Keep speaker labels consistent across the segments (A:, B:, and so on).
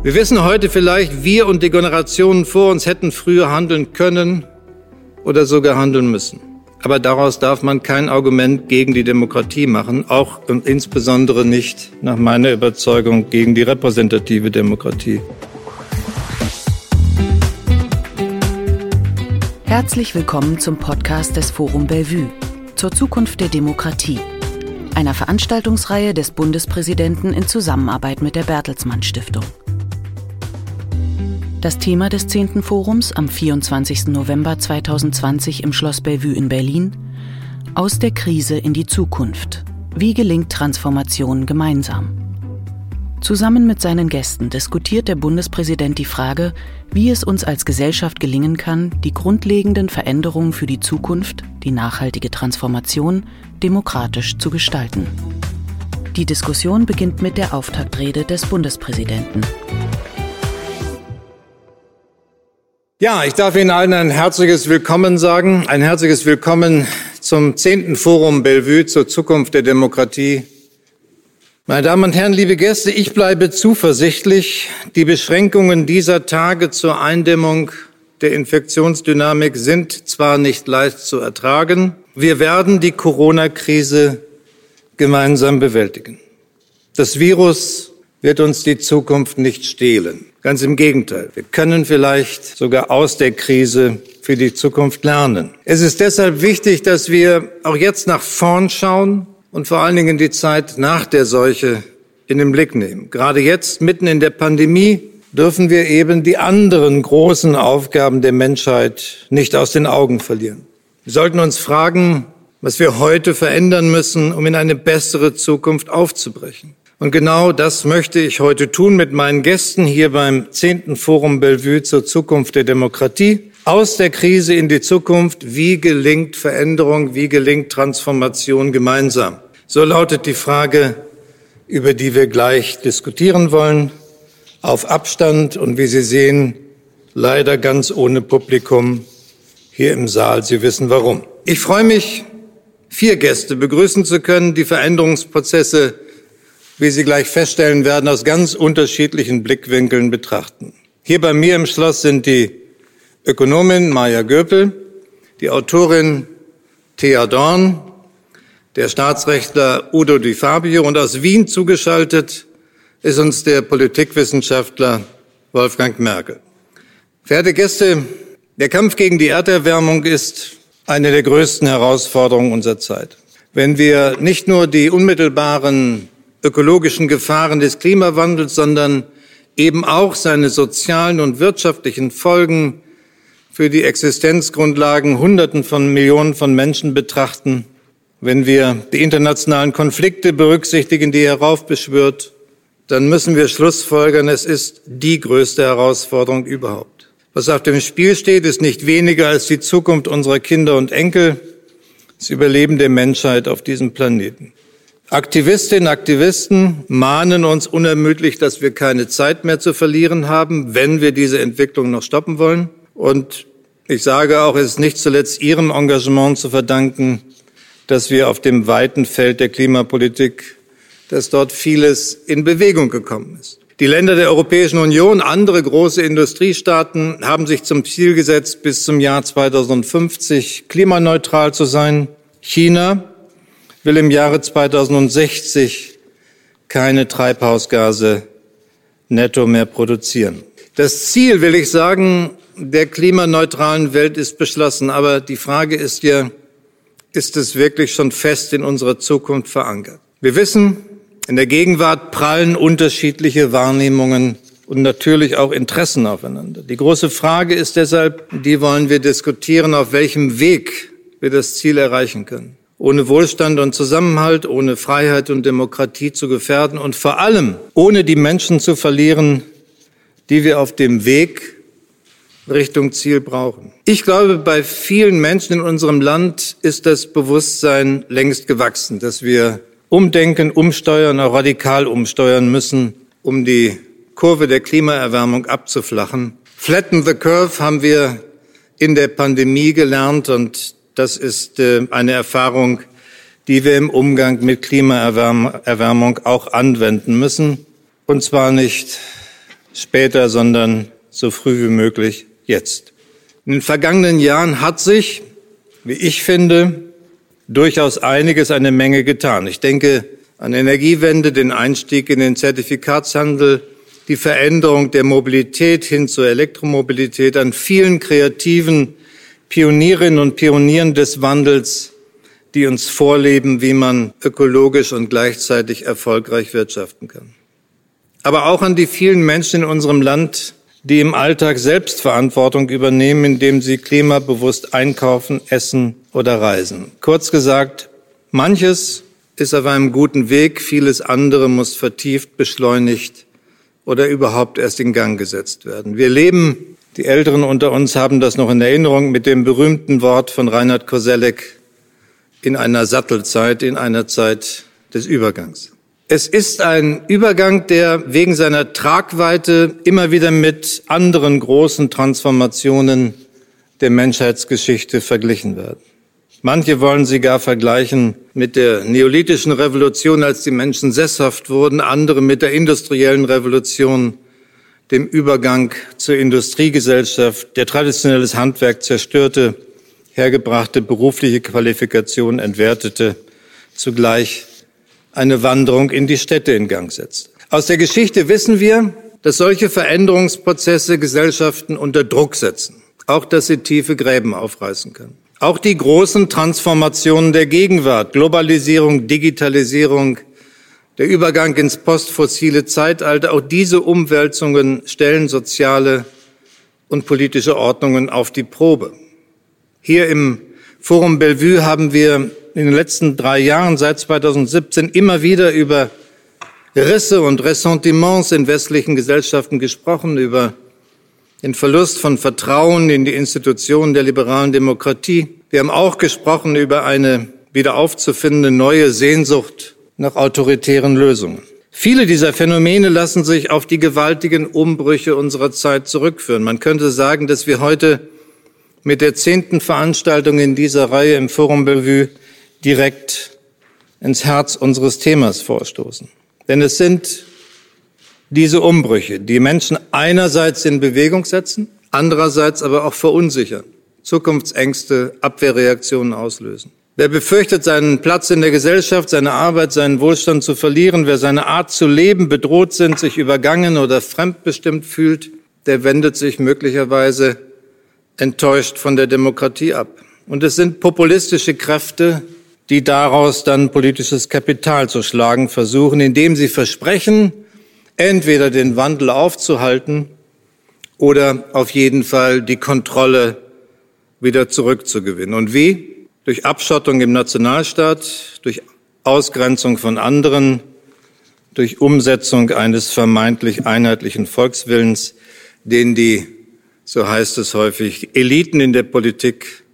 A: Wir wissen heute vielleicht, wir und die Generationen vor uns hätten früher handeln können oder sogar handeln müssen. Aber daraus darf man kein Argument gegen die Demokratie machen, auch und insbesondere nicht nach meiner Überzeugung gegen die repräsentative Demokratie.
B: Herzlich willkommen zum Podcast des Forum Bellevue zur Zukunft der Demokratie, einer Veranstaltungsreihe des Bundespräsidenten in Zusammenarbeit mit der Bertelsmann Stiftung. Das Thema des 10. Forums am 24. November 2020 im Schloss Bellevue in Berlin Aus der Krise in die Zukunft. Wie gelingt Transformation gemeinsam? Zusammen mit seinen Gästen diskutiert der Bundespräsident die Frage, wie es uns als Gesellschaft gelingen kann, die grundlegenden Veränderungen für die Zukunft, die nachhaltige Transformation, demokratisch zu gestalten. Die Diskussion beginnt mit der Auftaktrede des Bundespräsidenten.
A: Ja, ich darf Ihnen allen ein herzliches Willkommen sagen, ein herzliches Willkommen zum zehnten Forum Bellevue zur Zukunft der Demokratie. Meine Damen und Herren, liebe Gäste, ich bleibe zuversichtlich. Die Beschränkungen dieser Tage zur Eindämmung der Infektionsdynamik sind zwar nicht leicht zu ertragen, wir werden die Corona-Krise gemeinsam bewältigen. Das Virus wird uns die Zukunft nicht stehlen. Ganz im Gegenteil. Wir können vielleicht sogar aus der Krise für die Zukunft lernen. Es ist deshalb wichtig, dass wir auch jetzt nach vorn schauen und vor allen Dingen die Zeit nach der Seuche in den Blick nehmen. Gerade jetzt, mitten in der Pandemie, dürfen wir eben die anderen großen Aufgaben der Menschheit nicht aus den Augen verlieren. Wir sollten uns fragen, was wir heute verändern müssen, um in eine bessere Zukunft aufzubrechen. Und genau das möchte ich heute tun mit meinen Gästen hier beim zehnten Forum Bellevue zur Zukunft der Demokratie. Aus der Krise in die Zukunft. Wie gelingt Veränderung? Wie gelingt Transformation gemeinsam? So lautet die Frage, über die wir gleich diskutieren wollen. Auf Abstand und wie Sie sehen, leider ganz ohne Publikum hier im Saal. Sie wissen warum. Ich freue mich, vier Gäste begrüßen zu können, die Veränderungsprozesse wie Sie gleich feststellen werden, aus ganz unterschiedlichen Blickwinkeln betrachten. Hier bei mir im Schloss sind die Ökonomin Maja Göpel, die Autorin Thea Dorn, der Staatsrechtler Udo Di Fabio und aus Wien zugeschaltet ist uns der Politikwissenschaftler Wolfgang Merkel. Verehrte Gäste, der Kampf gegen die Erderwärmung ist eine der größten Herausforderungen unserer Zeit. Wenn wir nicht nur die unmittelbaren ökologischen Gefahren des Klimawandels, sondern eben auch seine sozialen und wirtschaftlichen Folgen für die Existenzgrundlagen Hunderten von Millionen von Menschen betrachten, wenn wir die internationalen Konflikte berücksichtigen, die heraufbeschwört, dann müssen wir schlussfolgern, es ist die größte Herausforderung überhaupt. Was auf dem Spiel steht, ist nicht weniger als die Zukunft unserer Kinder und Enkel, das Überleben der Menschheit auf diesem Planeten. Aktivistinnen und Aktivisten mahnen uns unermüdlich, dass wir keine Zeit mehr zu verlieren haben, wenn wir diese Entwicklung noch stoppen wollen. Und ich sage auch, es ist nicht zuletzt Ihrem Engagement zu verdanken, dass wir auf dem weiten Feld der Klimapolitik, dass dort vieles in Bewegung gekommen ist. Die Länder der Europäischen Union, andere große Industriestaaten haben sich zum Ziel gesetzt, bis zum Jahr 2050 klimaneutral zu sein. China will im Jahre 2060 keine Treibhausgase netto mehr produzieren. Das Ziel, will ich sagen, der klimaneutralen Welt ist beschlossen. Aber die Frage ist ja, ist es wirklich schon fest in unserer Zukunft verankert? Wir wissen, in der Gegenwart prallen unterschiedliche Wahrnehmungen und natürlich auch Interessen aufeinander. Die große Frage ist deshalb, die wollen wir diskutieren, auf welchem Weg wir das Ziel erreichen können ohne Wohlstand und Zusammenhalt, ohne Freiheit und Demokratie zu gefährden und vor allem ohne die Menschen zu verlieren, die wir auf dem Weg Richtung Ziel brauchen. Ich glaube, bei vielen Menschen in unserem Land ist das Bewusstsein längst gewachsen, dass wir umdenken, umsteuern, auch radikal umsteuern müssen, um die Kurve der Klimaerwärmung abzuflachen. Flatten the Curve haben wir in der Pandemie gelernt und das ist äh, eine Erfahrung, die wir im Umgang mit Klimaerwärmung auch anwenden müssen. Und zwar nicht später, sondern so früh wie möglich jetzt. In den vergangenen Jahren hat sich, wie ich finde, durchaus einiges, eine Menge getan. Ich denke an Energiewende, den Einstieg in den Zertifikatshandel, die Veränderung der Mobilität hin zur Elektromobilität, an vielen kreativen Pionierinnen und Pionieren des Wandels, die uns vorleben, wie man ökologisch und gleichzeitig erfolgreich wirtschaften kann. Aber auch an die vielen Menschen in unserem Land, die im Alltag Selbstverantwortung übernehmen, indem sie klimabewusst einkaufen, essen oder reisen. Kurz gesagt, manches ist auf einem guten Weg, vieles andere muss vertieft, beschleunigt oder überhaupt erst in Gang gesetzt werden. Wir leben, die Älteren unter uns haben das noch in Erinnerung, mit dem berühmten Wort von Reinhard Koselleck, in einer Sattelzeit, in einer Zeit des Übergangs. Es ist ein Übergang, der wegen seiner Tragweite immer wieder mit anderen großen Transformationen der Menschheitsgeschichte verglichen wird. Manche wollen sie gar vergleichen mit der neolithischen Revolution, als die Menschen sesshaft wurden, andere mit der industriellen Revolution, dem Übergang zur Industriegesellschaft, der traditionelles Handwerk zerstörte, hergebrachte berufliche Qualifikation entwertete, zugleich eine Wanderung in die Städte in Gang setzt. Aus der Geschichte wissen wir, dass solche Veränderungsprozesse Gesellschaften unter Druck setzen, auch dass sie tiefe Gräben aufreißen können. Auch die großen Transformationen der Gegenwart, Globalisierung, Digitalisierung, der Übergang ins postfossile Zeitalter, auch diese Umwälzungen stellen soziale und politische Ordnungen auf die Probe. Hier im Forum Bellevue haben wir in den letzten drei Jahren seit 2017 immer wieder über Risse und Ressentiments in westlichen Gesellschaften gesprochen, über den Verlust von Vertrauen in die Institutionen der liberalen Demokratie. Wir haben auch gesprochen über eine wieder aufzufindende neue Sehnsucht nach autoritären Lösungen. Viele dieser Phänomene lassen sich auf die gewaltigen Umbrüche unserer Zeit zurückführen. Man könnte sagen, dass wir heute mit der zehnten Veranstaltung in dieser Reihe im Forum Bellevue direkt ins Herz unseres Themas vorstoßen. Denn es sind diese Umbrüche, die Menschen einerseits in Bewegung setzen, andererseits aber auch verunsichern, Zukunftsängste, Abwehrreaktionen auslösen. Wer befürchtet, seinen Platz in der Gesellschaft, seine Arbeit, seinen Wohlstand zu verlieren, wer seine Art zu leben bedroht sind, sich übergangen oder fremdbestimmt fühlt, der wendet sich möglicherweise enttäuscht von der Demokratie ab. Und es sind populistische Kräfte, die daraus dann politisches Kapital zu schlagen versuchen, indem sie versprechen, entweder den Wandel aufzuhalten oder auf jeden Fall die Kontrolle wieder zurückzugewinnen. Und wie? Durch Abschottung im Nationalstaat, durch Ausgrenzung von anderen, durch Umsetzung eines vermeintlich einheitlichen Volkswillens, den die, so heißt es häufig, Eliten in der Politik,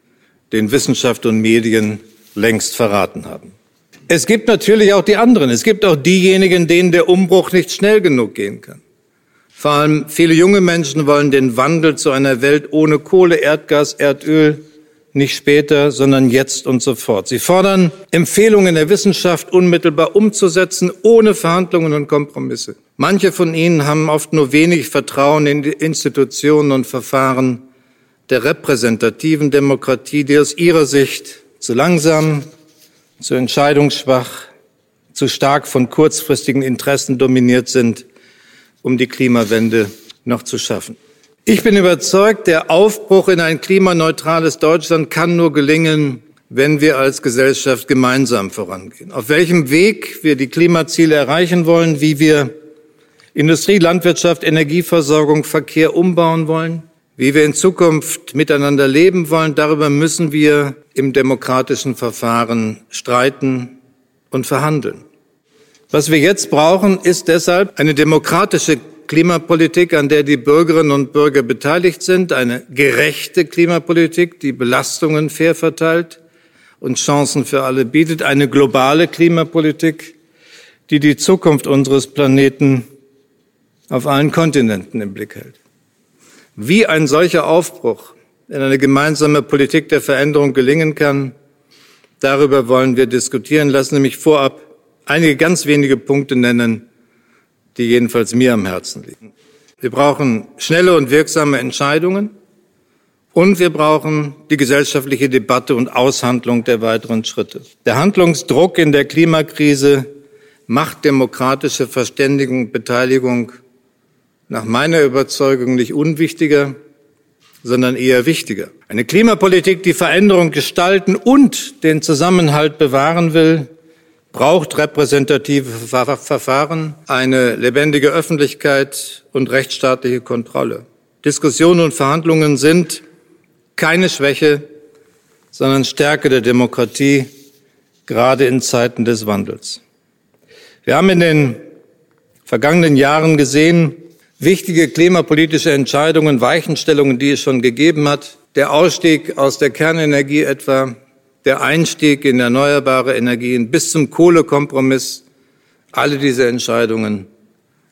A: den Wissenschaft und Medien längst verraten haben. Es gibt natürlich auch die anderen. Es gibt auch diejenigen, denen der Umbruch nicht schnell genug gehen kann. Vor allem viele junge Menschen wollen den Wandel zu einer Welt ohne Kohle, Erdgas, Erdöl nicht später, sondern jetzt und sofort. Sie fordern Empfehlungen der Wissenschaft unmittelbar umzusetzen, ohne Verhandlungen und Kompromisse. Manche von ihnen haben oft nur wenig Vertrauen in die Institutionen und Verfahren der repräsentativen Demokratie, die aus ihrer Sicht zu langsam, zu entscheidungsschwach, zu stark von kurzfristigen Interessen dominiert sind, um die Klimawende noch zu schaffen. Ich bin überzeugt, der Aufbruch in ein klimaneutrales Deutschland kann nur gelingen, wenn wir als Gesellschaft gemeinsam vorangehen. Auf welchem Weg wir die Klimaziele erreichen wollen, wie wir Industrie, Landwirtschaft, Energieversorgung, Verkehr umbauen wollen, wie wir in Zukunft miteinander leben wollen, darüber müssen wir im demokratischen Verfahren streiten und verhandeln. Was wir jetzt brauchen, ist deshalb eine demokratische Klimapolitik, an der die Bürgerinnen und Bürger beteiligt sind, eine gerechte Klimapolitik, die Belastungen fair verteilt und Chancen für alle bietet, eine globale Klimapolitik, die die Zukunft unseres Planeten auf allen Kontinenten im Blick hält. Wie ein solcher Aufbruch in eine gemeinsame Politik der Veränderung gelingen kann, darüber wollen wir diskutieren. Lassen Sie mich vorab einige ganz wenige Punkte nennen, die jedenfalls mir am Herzen liegen. Wir brauchen schnelle und wirksame Entscheidungen. Und wir brauchen die gesellschaftliche Debatte und Aushandlung der weiteren Schritte. Der Handlungsdruck in der Klimakrise macht demokratische Verständigung und Beteiligung nach meiner Überzeugung nicht unwichtiger, sondern eher wichtiger. Eine Klimapolitik, die Veränderung gestalten und den Zusammenhalt bewahren will, braucht repräsentative Verfahren, eine lebendige Öffentlichkeit und rechtsstaatliche Kontrolle. Diskussionen und Verhandlungen sind keine Schwäche, sondern Stärke der Demokratie, gerade in Zeiten des Wandels. Wir haben in den vergangenen Jahren gesehen, wichtige klimapolitische Entscheidungen, Weichenstellungen, die es schon gegeben hat, der Ausstieg aus der Kernenergie etwa, der Einstieg in erneuerbare Energien bis zum Kohlekompromiss, alle diese Entscheidungen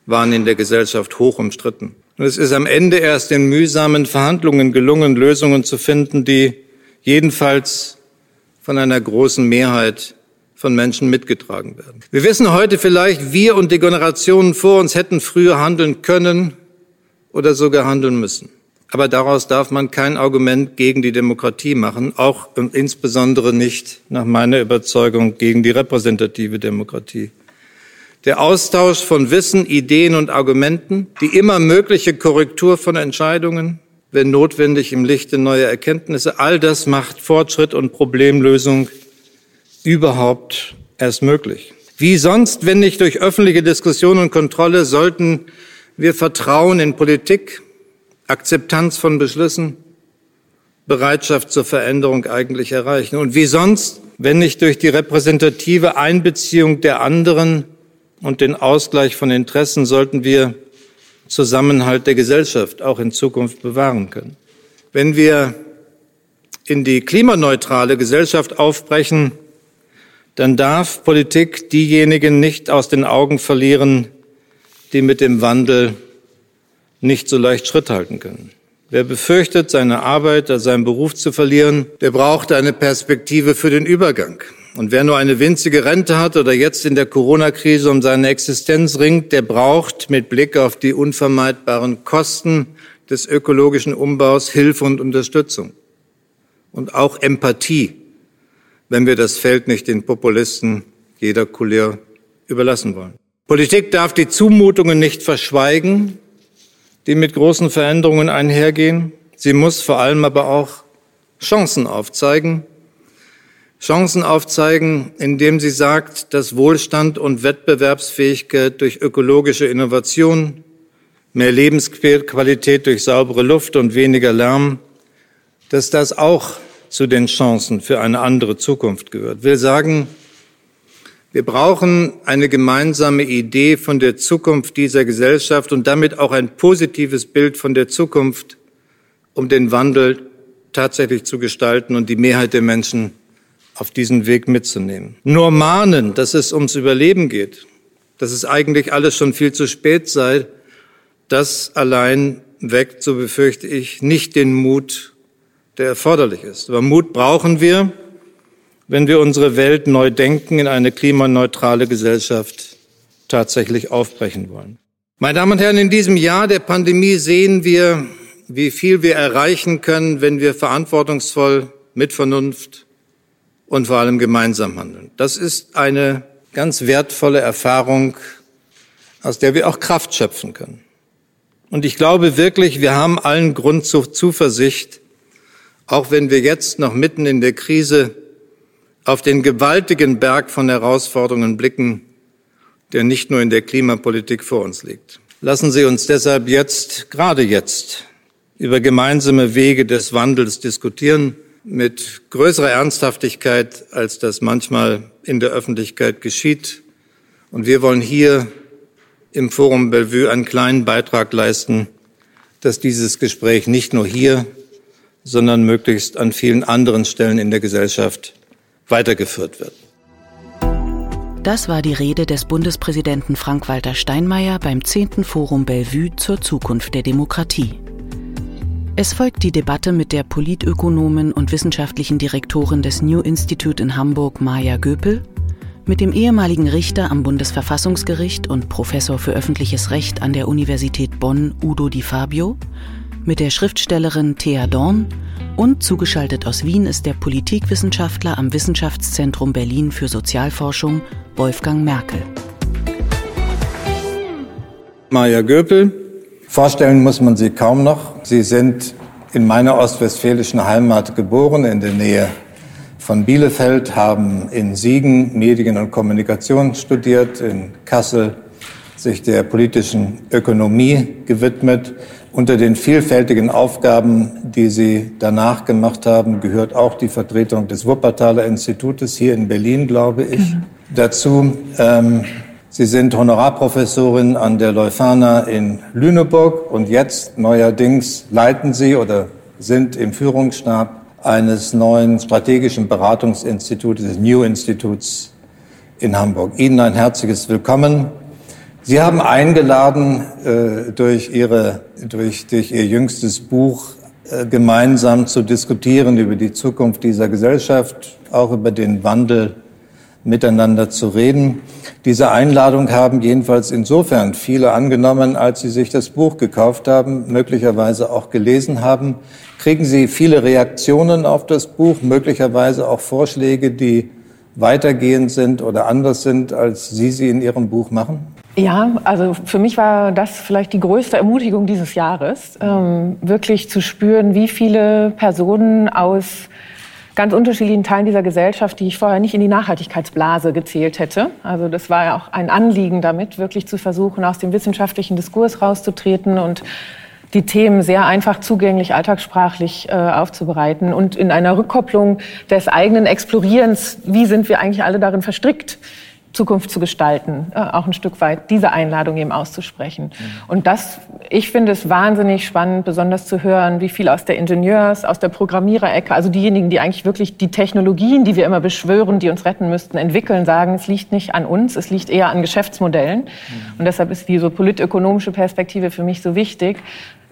A: waren in der Gesellschaft hoch umstritten. Und es ist am Ende erst in mühsamen Verhandlungen gelungen, Lösungen zu finden, die jedenfalls von einer großen Mehrheit von Menschen mitgetragen werden. Wir wissen heute vielleicht, wir und die Generationen vor uns hätten früher handeln können oder sogar handeln müssen. Aber daraus darf man kein Argument gegen die Demokratie machen, auch und insbesondere nicht nach meiner Überzeugung gegen die repräsentative Demokratie. Der Austausch von Wissen, Ideen und Argumenten, die immer mögliche Korrektur von Entscheidungen, wenn notwendig im Lichte neuer Erkenntnisse, all das macht Fortschritt und Problemlösung überhaupt erst möglich. Wie sonst, wenn nicht durch öffentliche Diskussion und Kontrolle, sollten wir Vertrauen in Politik, Akzeptanz von Beschlüssen, Bereitschaft zur Veränderung eigentlich erreichen. Und wie sonst, wenn nicht durch die repräsentative Einbeziehung der anderen und den Ausgleich von Interessen, sollten wir Zusammenhalt der Gesellschaft auch in Zukunft bewahren können. Wenn wir in die klimaneutrale Gesellschaft aufbrechen, dann darf Politik diejenigen nicht aus den Augen verlieren, die mit dem Wandel nicht so leicht Schritt halten können. Wer befürchtet, seine Arbeit oder seinen Beruf zu verlieren, der braucht eine Perspektive für den Übergang. Und wer nur eine winzige Rente hat oder jetzt in der Corona-Krise um seine Existenz ringt, der braucht mit Blick auf die unvermeidbaren Kosten des ökologischen Umbaus Hilfe und Unterstützung. Und auch Empathie, wenn wir das Feld nicht den Populisten jeder Couleur überlassen wollen. Politik darf die Zumutungen nicht verschweigen, die mit großen Veränderungen einhergehen. Sie muss vor allem aber auch Chancen aufzeigen. Chancen aufzeigen, indem sie sagt, dass Wohlstand und Wettbewerbsfähigkeit durch ökologische Innovation, mehr Lebensqualität durch saubere Luft und weniger Lärm, dass das auch zu den Chancen für eine andere Zukunft gehört. Will sagen, wir brauchen eine gemeinsame Idee von der Zukunft dieser Gesellschaft und damit auch ein positives Bild von der Zukunft, um den Wandel tatsächlich zu gestalten und die Mehrheit der Menschen auf diesen Weg mitzunehmen. Nur mahnen, dass es ums Überleben geht, dass es eigentlich alles schon viel zu spät sei, das allein weckt, so befürchte ich, nicht den Mut, der erforderlich ist. Aber Mut brauchen wir, wenn wir unsere Welt neu denken, in eine klimaneutrale Gesellschaft tatsächlich aufbrechen wollen. Meine Damen und Herren, in diesem Jahr der Pandemie sehen wir, wie viel wir erreichen können, wenn wir verantwortungsvoll mit Vernunft und vor allem gemeinsam handeln. Das ist eine ganz wertvolle Erfahrung, aus der wir auch Kraft schöpfen können. Und ich glaube wirklich, wir haben allen Grund zur Zuversicht, auch wenn wir jetzt noch mitten in der Krise auf den gewaltigen Berg von Herausforderungen blicken, der nicht nur in der Klimapolitik vor uns liegt. Lassen Sie uns deshalb jetzt, gerade jetzt, über gemeinsame Wege des Wandels diskutieren, mit größerer Ernsthaftigkeit, als das manchmal in der Öffentlichkeit geschieht. Und wir wollen hier im Forum Bellevue einen kleinen Beitrag leisten, dass dieses Gespräch nicht nur hier, sondern möglichst an vielen anderen Stellen in der Gesellschaft weitergeführt wird.
B: Das war die Rede des Bundespräsidenten Frank-Walter Steinmeier beim 10. Forum Bellevue zur Zukunft der Demokratie. Es folgt die Debatte mit der Politökonomin und wissenschaftlichen Direktorin des New Institute in Hamburg, Maja Göpel, mit dem ehemaligen Richter am Bundesverfassungsgericht und Professor für öffentliches Recht an der Universität Bonn Udo Di Fabio, mit der Schriftstellerin Thea Dorn und zugeschaltet aus Wien ist der Politikwissenschaftler am Wissenschaftszentrum Berlin für Sozialforschung Wolfgang Merkel.
C: Maja Göpel, vorstellen muss man sie kaum noch. Sie sind in meiner ostwestfälischen Heimat geboren, in der Nähe von Bielefeld, haben in Siegen Medien und Kommunikation studiert, in Kassel sich der politischen Ökonomie gewidmet. Unter den vielfältigen Aufgaben, die Sie danach gemacht haben, gehört auch die Vertretung des Wuppertaler Institutes hier in Berlin, glaube ich, mhm. dazu. Ähm, Sie sind Honorarprofessorin an der Leuphana in Lüneburg und jetzt neuerdings leiten Sie oder sind im Führungsstab eines neuen strategischen Beratungsinstituts, des New Instituts in Hamburg. Ihnen ein herzliches Willkommen. Sie haben eingeladen, äh, durch, Ihre, durch, durch Ihr jüngstes Buch äh, gemeinsam zu diskutieren über die Zukunft dieser Gesellschaft, auch über den Wandel miteinander zu reden. Diese Einladung haben jedenfalls insofern viele angenommen, als sie sich das Buch gekauft haben, möglicherweise auch gelesen haben. Kriegen Sie viele Reaktionen auf das Buch, möglicherweise auch Vorschläge, die weitergehend sind oder anders sind, als Sie sie in Ihrem Buch machen?
D: Ja, also für mich war das vielleicht die größte Ermutigung dieses Jahres, ähm, wirklich zu spüren, wie viele Personen aus ganz unterschiedlichen Teilen dieser Gesellschaft, die ich vorher nicht in die Nachhaltigkeitsblase gezählt hätte. Also das war ja auch ein Anliegen damit, wirklich zu versuchen, aus dem wissenschaftlichen Diskurs rauszutreten und die Themen sehr einfach zugänglich, alltagssprachlich äh, aufzubereiten und in einer Rückkopplung des eigenen Explorierens, wie sind wir eigentlich alle darin verstrickt, Zukunft zu gestalten, äh, auch ein Stück weit diese Einladung eben auszusprechen. Mhm. Und das, ich finde es wahnsinnig spannend, besonders zu hören, wie viel aus der Ingenieurs-, aus der Programmiererecke, also diejenigen, die eigentlich wirklich die Technologien, die wir immer beschwören, die uns retten müssten, entwickeln, sagen, es liegt nicht an uns, es liegt eher an Geschäftsmodellen. Mhm. Und deshalb ist die so politökonomische Perspektive für mich so wichtig,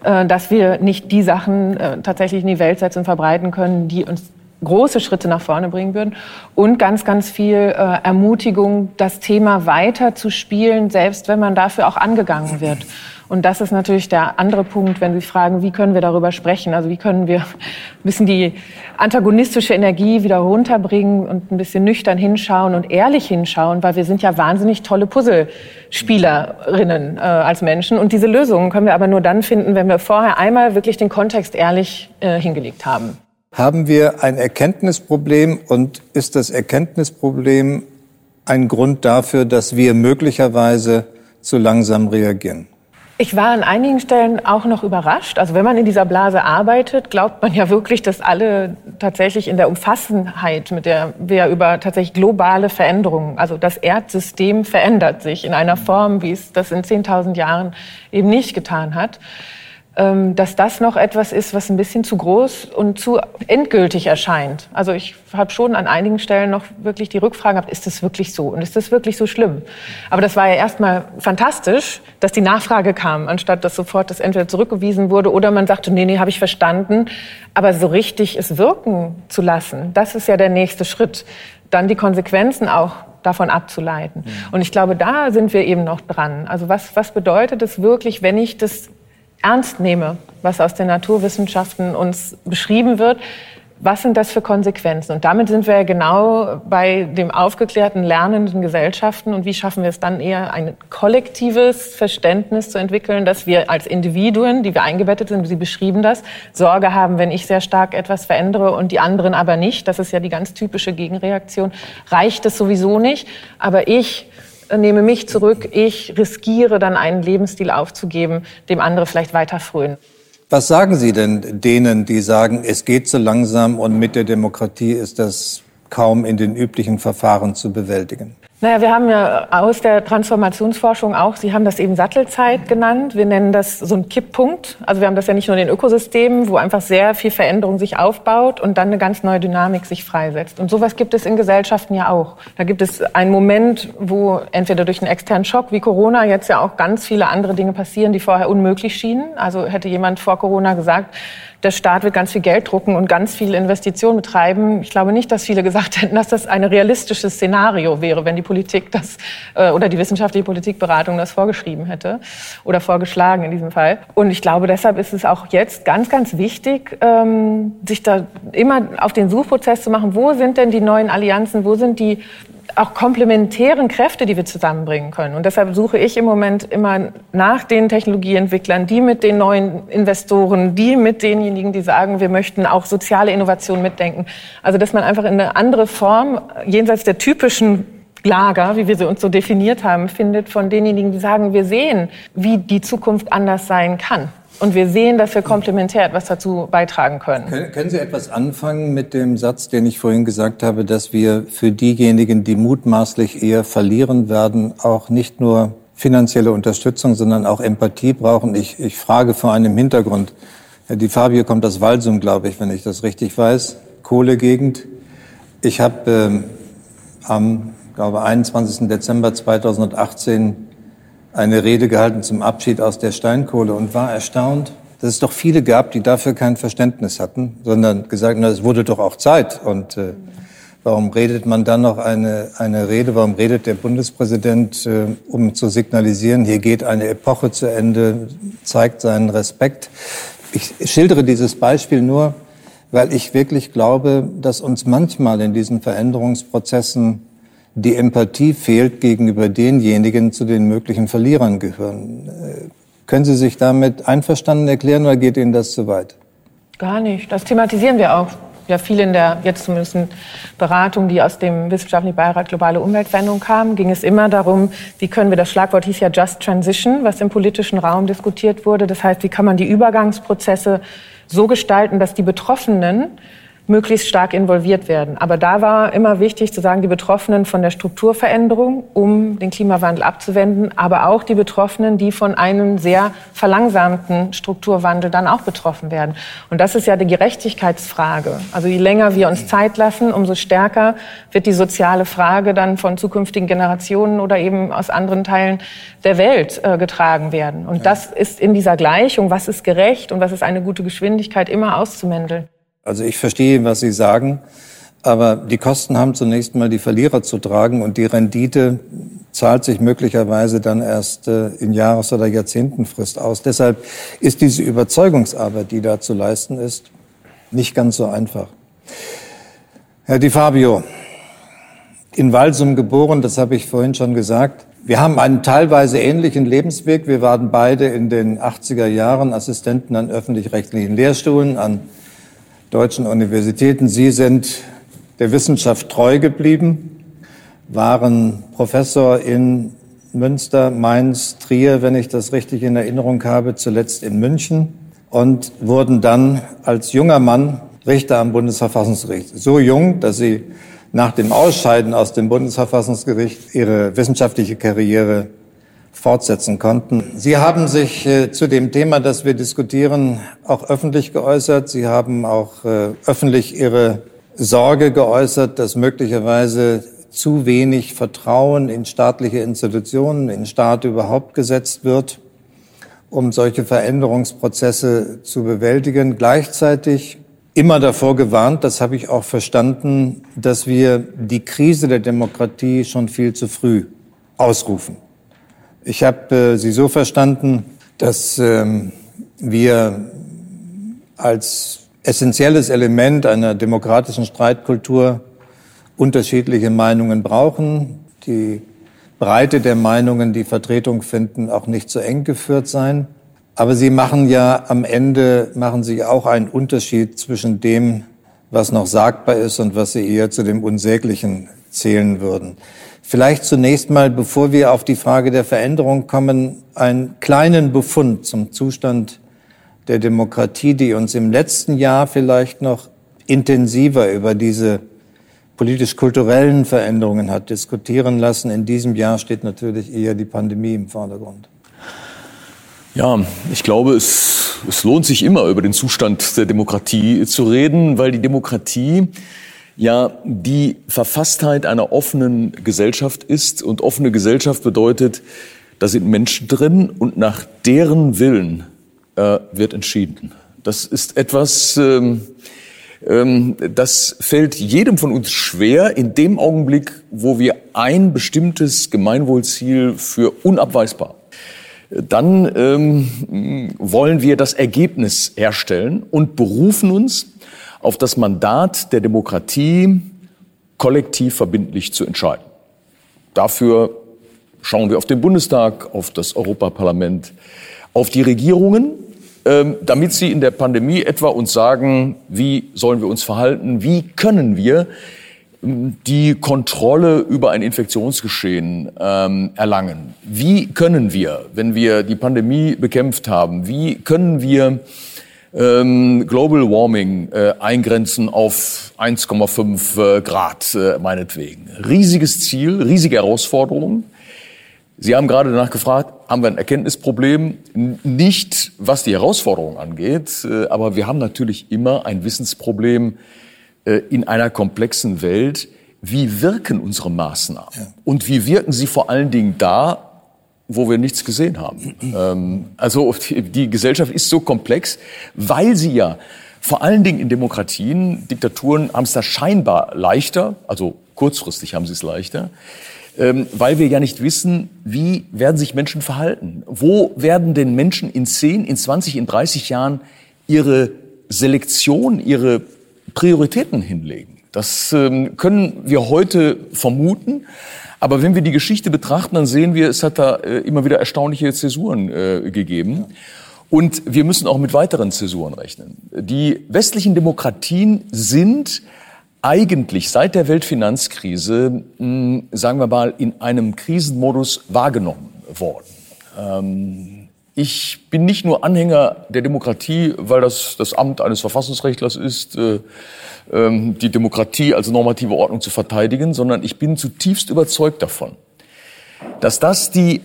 D: äh, dass wir nicht die Sachen äh, tatsächlich in die Welt setzen und verbreiten können, die uns große Schritte nach vorne bringen würden und ganz, ganz viel äh, Ermutigung, das Thema weiter zu spielen, selbst wenn man dafür auch angegangen wird. Und das ist natürlich der andere Punkt, wenn Sie fragen, wie können wir darüber sprechen? Also wie können wir ein bisschen die antagonistische Energie wieder runterbringen und ein bisschen nüchtern hinschauen und ehrlich hinschauen, weil wir sind ja wahnsinnig tolle Puzzlespielerinnen äh, als Menschen. Und diese Lösungen können wir aber nur dann finden, wenn wir vorher einmal wirklich den Kontext ehrlich äh, hingelegt haben.
C: Haben wir ein Erkenntnisproblem und ist das Erkenntnisproblem ein Grund dafür, dass wir möglicherweise zu langsam reagieren?
D: Ich war an einigen Stellen auch noch überrascht. Also wenn man in dieser Blase arbeitet, glaubt man ja wirklich, dass alle tatsächlich in der Umfassenheit, mit der wir über tatsächlich globale Veränderungen, also das Erdsystem verändert sich in einer Form, wie es das in 10.000 Jahren eben nicht getan hat. Ähm, dass das noch etwas ist, was ein bisschen zu groß und zu endgültig erscheint. Also ich habe schon an einigen Stellen noch wirklich die Rückfrage gehabt, ist das wirklich so und ist das wirklich so schlimm? Aber das war ja erstmal fantastisch, dass die Nachfrage kam, anstatt dass sofort das entweder zurückgewiesen wurde oder man sagte, nee, nee, habe ich verstanden. Aber so richtig es wirken zu lassen, das ist ja der nächste Schritt. Dann die Konsequenzen auch davon abzuleiten. Mhm. Und ich glaube, da sind wir eben noch dran. Also was, was bedeutet es wirklich, wenn ich das ernst nehme, was aus den Naturwissenschaften uns beschrieben wird, was sind das für Konsequenzen? Und damit sind wir ja genau bei dem aufgeklärten, lernenden Gesellschaften. Und wie schaffen wir es dann eher, ein kollektives Verständnis zu entwickeln, dass wir als Individuen, die wir eingebettet sind, Sie beschrieben das, Sorge haben, wenn ich sehr stark etwas verändere und die anderen aber nicht. Das ist ja die ganz typische Gegenreaktion. Reicht es sowieso nicht. Aber ich nehme mich zurück, ich riskiere dann einen Lebensstil aufzugeben, dem andere vielleicht weiter frönen.
C: Was sagen Sie denn denen, die sagen, es geht so langsam und mit der Demokratie ist das kaum in den üblichen Verfahren zu bewältigen?
D: Naja, wir haben ja aus der Transformationsforschung auch, Sie haben das eben Sattelzeit genannt. Wir nennen das so ein Kipppunkt. Also wir haben das ja nicht nur in den Ökosystemen, wo einfach sehr viel Veränderung sich aufbaut und dann eine ganz neue Dynamik sich freisetzt. Und sowas gibt es in Gesellschaften ja auch. Da gibt es einen Moment, wo entweder durch einen externen Schock wie Corona jetzt ja auch ganz viele andere Dinge passieren, die vorher unmöglich schienen. Also hätte jemand vor Corona gesagt, der Staat wird ganz viel Geld drucken und ganz viele Investitionen betreiben. Ich glaube nicht, dass viele gesagt hätten, dass das ein realistisches Szenario wäre, wenn die Politik das äh, oder die wissenschaftliche Politikberatung das vorgeschrieben hätte oder vorgeschlagen in diesem Fall. Und ich glaube, deshalb ist es auch jetzt ganz, ganz wichtig, ähm, sich da immer auf den Suchprozess zu machen. Wo sind denn die neuen Allianzen? Wo sind die auch komplementären Kräfte, die wir zusammenbringen können. Und deshalb suche ich im Moment immer nach den Technologieentwicklern, die mit den neuen Investoren, die mit denjenigen, die sagen, wir möchten auch soziale Innovation mitdenken. Also dass man einfach in eine andere Form, jenseits der typischen Lager, wie wir sie uns so definiert haben, findet von denjenigen, die sagen, wir sehen, wie die Zukunft anders sein kann. Und wir sehen, dass wir komplementär etwas dazu beitragen können.
C: können. Können Sie etwas anfangen mit dem Satz, den ich vorhin gesagt habe, dass wir für diejenigen, die mutmaßlich eher verlieren werden, auch nicht nur finanzielle Unterstützung, sondern auch Empathie brauchen? Ich, ich frage vor einem Hintergrund. Die Fabio kommt aus Walsum, glaube ich, wenn ich das richtig weiß. Kohlegegend. Ich habe ähm, am glaube 21. Dezember 2018 eine Rede gehalten zum Abschied aus der Steinkohle und war erstaunt, dass es doch viele gab, die dafür kein Verständnis hatten, sondern gesagt haben, es wurde doch auch Zeit. Und äh, warum redet man dann noch eine, eine Rede, warum redet der Bundespräsident, äh, um zu signalisieren, hier geht eine Epoche zu Ende, zeigt seinen Respekt. Ich schildere dieses Beispiel nur, weil ich wirklich glaube, dass uns manchmal in diesen Veränderungsprozessen die Empathie fehlt gegenüber denjenigen, zu den möglichen Verlierern gehören. Äh, können Sie sich damit einverstanden erklären oder geht Ihnen das zu weit?
D: Gar nicht. Das thematisieren wir auch ja viel in der jetzt zumindest Beratung, die aus dem Wissenschaftlichen Beirat Globale Umweltveränderung kam, ging es immer darum, wie können wir, das Schlagwort hieß ja Just Transition, was im politischen Raum diskutiert wurde. Das heißt, wie kann man die Übergangsprozesse so gestalten, dass die Betroffenen möglichst stark involviert werden. Aber da war immer wichtig zu sagen, die Betroffenen von der Strukturveränderung, um den Klimawandel abzuwenden, aber auch die Betroffenen, die von einem sehr verlangsamten Strukturwandel dann auch betroffen werden. Und das ist ja die Gerechtigkeitsfrage. Also je länger wir uns Zeit lassen, umso stärker wird die soziale Frage dann von zukünftigen Generationen oder eben aus anderen Teilen der Welt äh, getragen werden. Und das ist in dieser Gleichung, was ist gerecht und was ist eine gute Geschwindigkeit, immer auszumändeln.
C: Also ich verstehe, was Sie sagen, aber die Kosten haben zunächst mal die Verlierer zu tragen und die Rendite zahlt sich möglicherweise dann erst äh, in Jahres- oder Jahrzehntenfrist aus. Deshalb ist diese Überzeugungsarbeit, die da zu leisten ist, nicht ganz so einfach. Herr Di Fabio, in Walsum geboren, das habe ich vorhin schon gesagt. Wir haben einen teilweise ähnlichen Lebensweg. Wir waren beide in den 80er Jahren Assistenten an öffentlich-rechtlichen Lehrstuhlen, an deutschen Universitäten. Sie sind der Wissenschaft treu geblieben, waren Professor in Münster, Mainz, Trier, wenn ich das richtig in Erinnerung habe, zuletzt in München und wurden dann als junger Mann Richter am Bundesverfassungsgericht. So jung, dass Sie nach dem Ausscheiden aus dem Bundesverfassungsgericht Ihre wissenschaftliche Karriere fortsetzen konnten. Sie haben sich äh, zu dem Thema, das wir diskutieren, auch öffentlich geäußert. Sie haben auch äh, öffentlich Ihre Sorge geäußert, dass möglicherweise zu wenig Vertrauen in staatliche Institutionen, in Staat überhaupt gesetzt wird, um solche Veränderungsprozesse zu bewältigen. Gleichzeitig immer davor gewarnt, das habe ich auch verstanden, dass wir die Krise der Demokratie schon viel zu früh ausrufen. Ich habe äh, Sie so verstanden, dass ähm, wir als essentielles Element einer demokratischen Streitkultur unterschiedliche Meinungen brauchen. Die Breite der Meinungen, die Vertretung finden, auch nicht zu eng geführt sein. Aber sie machen ja am Ende, machen sie auch einen Unterschied zwischen dem, was noch sagbar ist und was sie eher zu dem Unsäglichen zählen würden. Vielleicht zunächst mal, bevor wir auf die Frage der Veränderung kommen, einen kleinen Befund zum Zustand der Demokratie, die uns im letzten Jahr vielleicht noch intensiver über diese politisch-kulturellen Veränderungen hat diskutieren lassen. In diesem Jahr steht natürlich eher die Pandemie im Vordergrund.
E: Ja, ich glaube, es, es lohnt sich immer über den Zustand der Demokratie zu reden, weil die Demokratie ja die Verfasstheit einer offenen Gesellschaft ist. Und offene Gesellschaft bedeutet, da sind Menschen drin und nach deren Willen äh, wird entschieden. Das ist etwas, ähm, ähm, das fällt jedem von uns schwer in dem Augenblick, wo wir ein bestimmtes Gemeinwohlziel für unabweisbar dann ähm, wollen wir das Ergebnis herstellen und berufen uns auf das Mandat der Demokratie, kollektiv verbindlich zu entscheiden. Dafür schauen wir auf den Bundestag, auf das Europaparlament, auf die Regierungen, ähm, damit sie in der Pandemie etwa uns sagen, wie sollen wir uns verhalten, wie können wir die Kontrolle über ein Infektionsgeschehen ähm, erlangen. Wie können wir, wenn wir die Pandemie bekämpft haben, wie können wir ähm, Global Warming äh, eingrenzen auf 1,5 äh, Grad äh, meinetwegen? Riesiges Ziel, riesige Herausforderung. Sie haben gerade danach gefragt, haben wir ein Erkenntnisproblem? Nicht, was die Herausforderung angeht, äh, aber wir haben natürlich immer ein Wissensproblem, äh, in einer komplexen Welt, wie wirken unsere Maßnahmen? Und wie wirken sie vor allen Dingen da, wo wir nichts gesehen haben? ähm, also die, Gesellschaft ist so komplex, weil sie ja vor allen Dingen in Demokratien, Diktaturen haben es da scheinbar leichter, also kurzfristig haben sie es leichter, ähm, weil wir ja nicht wissen, wie werden sich Menschen verhalten? Wo werden denn Menschen in 10, in 20, in 30 Jahren ihre Selektion, ihre Prioritäten hinlegen. Das ähm, können wir heute vermuten. Aber wenn wir die Geschichte betrachten, dann sehen wir, es hat da äh, immer wieder erstaunliche Zäsuren äh, gegeben. Und wir müssen auch mit weiteren Zäsuren rechnen. Die westlichen Demokratien sind eigentlich seit der Weltfinanzkrise, mh, sagen wir mal, in einem Krisenmodus wahrgenommen worden. Ähm, ich bin nicht nur Anhänger der Demokratie, weil das das Amt eines Verfassungsrechtlers ist, äh, äh, die Demokratie als normative Ordnung zu verteidigen, sondern ich bin zutiefst überzeugt davon, dass das die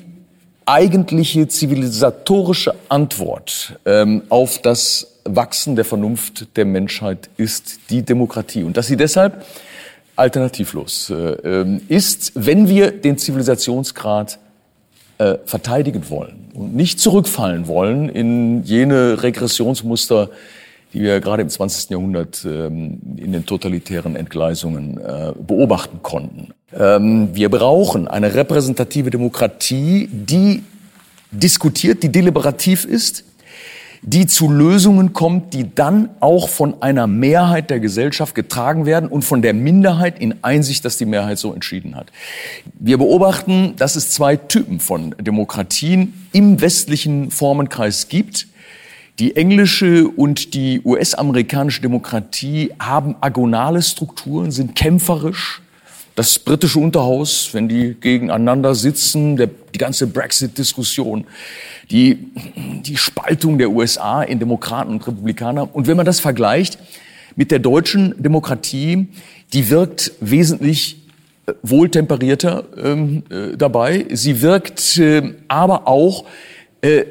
E: eigentliche zivilisatorische Antwort ähm, auf das Wachsen der Vernunft der Menschheit ist die Demokratie. Und dass sie deshalb alternativlos äh, ähm, ist, wenn wir den Zivilisationsgrad äh, verteidigen wollen und nicht zurückfallen wollen in jene Regressionsmuster, die wir gerade im 20. Jahrhundert ähm, in den totalitären Entgleisungen äh, beobachten konnten. Ähm, wir brauchen eine repräsentative Demokratie, die diskutiert, die deliberativ ist, die zu Lösungen kommt, die dann auch von einer Mehrheit der Gesellschaft getragen werden und von der Minderheit in Einsicht, dass die Mehrheit so entschieden hat. Wir beobachten, dass es zwei Typen von Demokratien im westlichen Formenkreis gibt. Die englische und die US-amerikanische Demokratie haben agonale Strukturen, sind kämpferisch, das britische Unterhaus, wenn die gegeneinander sitzen, der, die ganze Brexit-Diskussion, die, die Spaltung der USA in Demokraten und Republikaner. Und wenn man das vergleicht mit der deutschen Demokratie, die wirkt wesentlich äh, wohltemperierter ähm, äh, dabei. Sie wirkt äh, aber auch äh,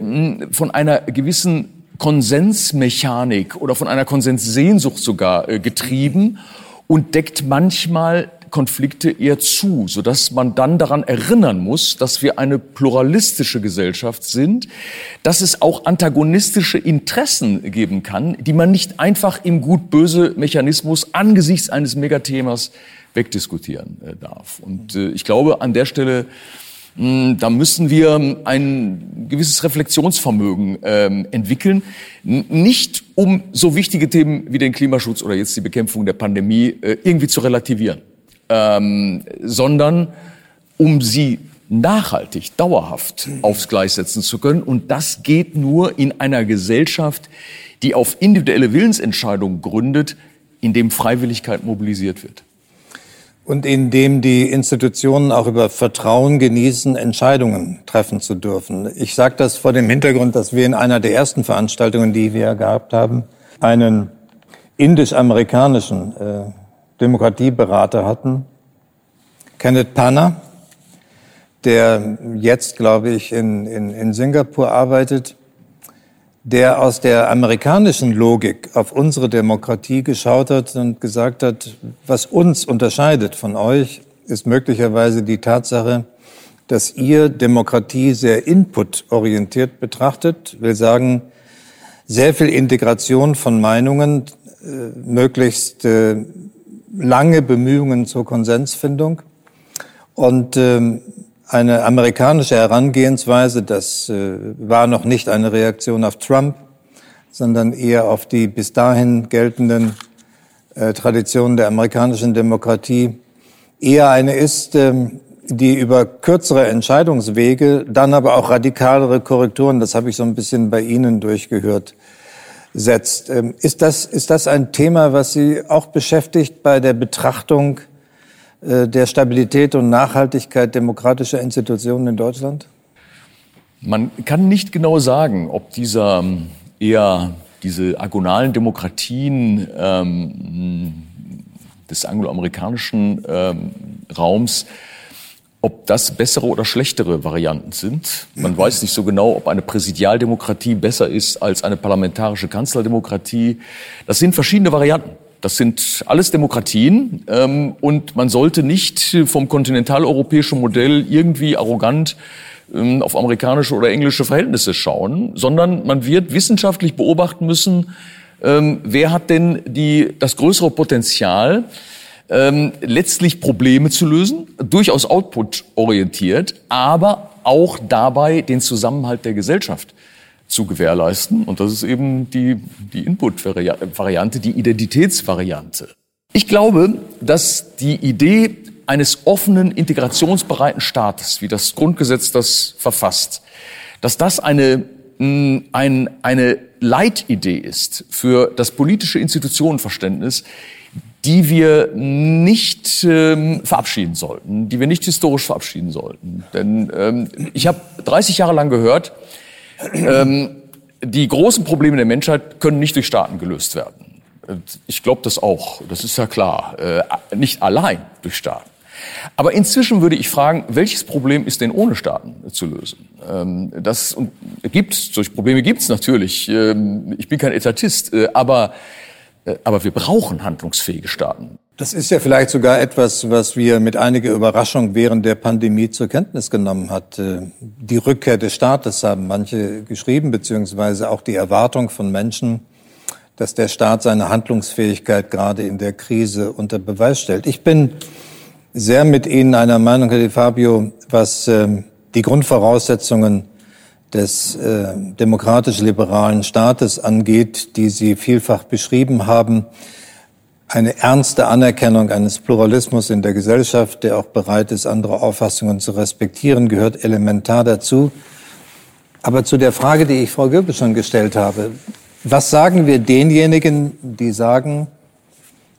E: von einer gewissen Konsensmechanik oder von einer Konsenssehnsucht sogar äh, getrieben und deckt manchmal Konflikte eher zu, sodass man dann daran erinnern muss, dass wir eine pluralistische Gesellschaft sind, dass es auch antagonistische Interessen geben kann, die man nicht einfach im gut-böse Mechanismus angesichts eines Megathemas wegdiskutieren äh, darf. Und äh, ich glaube, an der Stelle hm, da müssen wir ein gewisses Reflexionsvermögen ähm, entwickeln, nicht um so wichtige Themen wie den Klimaschutz oder jetzt die Bekämpfung der Pandemie äh, irgendwie zu relativieren ähm, sondern um sie nachhaltig, dauerhaft aufs Gleis setzen zu können. Und das geht nur in einer Gesellschaft, die auf individuelle Willensentscheidungen gründet, in dem Freiwilligkeit mobilisiert wird.
C: Und in dem die Institutionen auch über Vertrauen genießen, Entscheidungen treffen zu dürfen. Ich sage das vor dem Hintergrund, dass wir in einer der ersten Veranstaltungen, die wir gehabt haben, einen indisch-amerikanischen äh, Demokratieberater hatten. Kenneth Panner, der jetzt, glaube ich, in, in, in Singapur arbeitet, der aus der amerikanischen Logik auf unsere Demokratie geschaut hat und gesagt hat, was uns unterscheidet von euch, ist möglicherweise die Tatsache, dass ihr Demokratie sehr inputorientiert betrachtet, will sagen, sehr viel Integration von Meinungen, äh, möglichst äh, lange Bemühungen zur Konsensfindung und ähm, eine amerikanische Herangehensweise, das äh, war noch nicht eine Reaktion auf Trump, sondern eher auf die bis dahin geltenden äh, Traditionen der amerikanischen Demokratie, eher eine ist, ähm, die über kürzere Entscheidungswege, dann aber auch radikalere Korrekturen, das habe ich so ein bisschen bei Ihnen durchgehört, setzt. Ähm, ist das, ist das ein Thema, was Sie auch beschäftigt bei der Betrachtung äh, der Stabilität und Nachhaltigkeit demokratischer Institutionen in Deutschland?
E: Man kann nicht genau sagen, ob dieser ähm, eher diese agonalen Demokratien ähm, des angloamerikanischen ähm, Raums ob das bessere oder schlechtere Varianten sind. Man weiß nicht so genau, ob eine Präsidialdemokratie besser ist als eine parlamentarische Kanzlerdemokratie. Das sind verschiedene Varianten. Das sind alles Demokratien ähm, und man sollte nicht vom kontinentaleuropäischen Modell irgendwie arrogant ähm, auf amerikanische oder englische Verhältnisse schauen, sondern man wird wissenschaftlich beobachten müssen, ähm, wer hat denn die, das größere Potenzial, ähm, letztlich Probleme zu lösen, durchaus output-orientiert, aber auch dabei den Zusammenhalt der Gesellschaft zu gewährleisten. Und das ist eben die, die Input-Variante, die Identitätsvariante. Ich glaube, dass die Idee eines offenen, integrationsbereiten Staates, wie das Grundgesetz das verfasst, dass das eine, ein, eine Leitidee ist für das politische Institutionenverständnis, die wir nicht ähm, verabschieden sollten, die wir nicht historisch verabschieden sollten. Denn ähm, ich habe 30 Jahre lang gehört, ähm, die großen Probleme der Menschheit können nicht durch Staaten gelöst werden. Ich glaube das auch, das ist ja klar, äh, nicht allein durch Staaten. Aber inzwischen würde ich fragen, welches Problem ist denn ohne Staaten zu lösen? Ähm, das gibt solche Probleme gibt es natürlich. Ähm, ich bin kein Etatist, äh, aber aber wir brauchen handlungsfähige Staaten.
C: Das ist ja vielleicht sogar etwas, was wir mit einiger Überraschung während der Pandemie zur Kenntnis genommen hat. Äh, die Rückkehr des Staates haben manche geschrieben, beziehungsweise auch die Erwartung von Menschen, dass der Staat seine Handlungsfähigkeit gerade in der Krise unter Beweis stellt. Ich bin sehr mit Ihnen einer Meinung, Herr Di Fabio, was ähm, die Grundvoraussetzungen des äh, demokratisch-liberalen Staates angeht, die Sie vielfach beschrieben haben. Eine ernste Anerkennung eines Pluralismus in der Gesellschaft, der auch bereit ist, andere Auffassungen zu respektieren, gehört elementar dazu. Aber zu der Frage, die ich Frau Göbel schon gestellt habe, was sagen wir denjenigen, die sagen,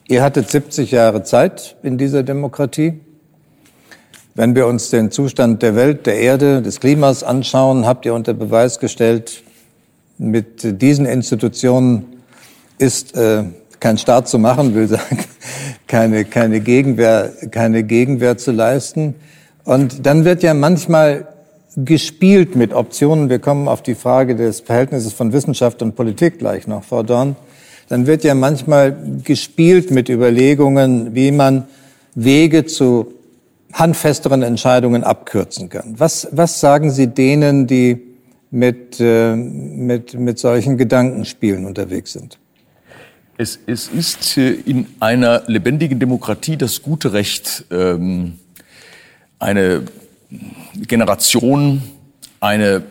C: ihr hattet 70 Jahre Zeit in dieser Demokratie, wenn wir uns den Zustand der Welt, der Erde, des Klimas anschauen, habt ihr unter Beweis gestellt, mit diesen Institutionen ist äh, kein Staat zu machen, will sagen, keine, keine, Gegenwehr, keine Gegenwehr zu leisten. Und dann wird ja manchmal gespielt mit Optionen. Wir kommen auf die Frage des Verhältnisses von Wissenschaft und Politik gleich noch, Frau Dorn. Dann wird ja manchmal gespielt mit Überlegungen, wie man Wege zu handfesteren Entscheidungen abkürzen kann. Was, was sagen Sie denen, die mit, äh, mit, mit solchen Gedankenspielen unterwegs sind?
E: Es, es ist äh, in einer lebendigen Demokratie das gute Recht, ähm, eine Generation, eine,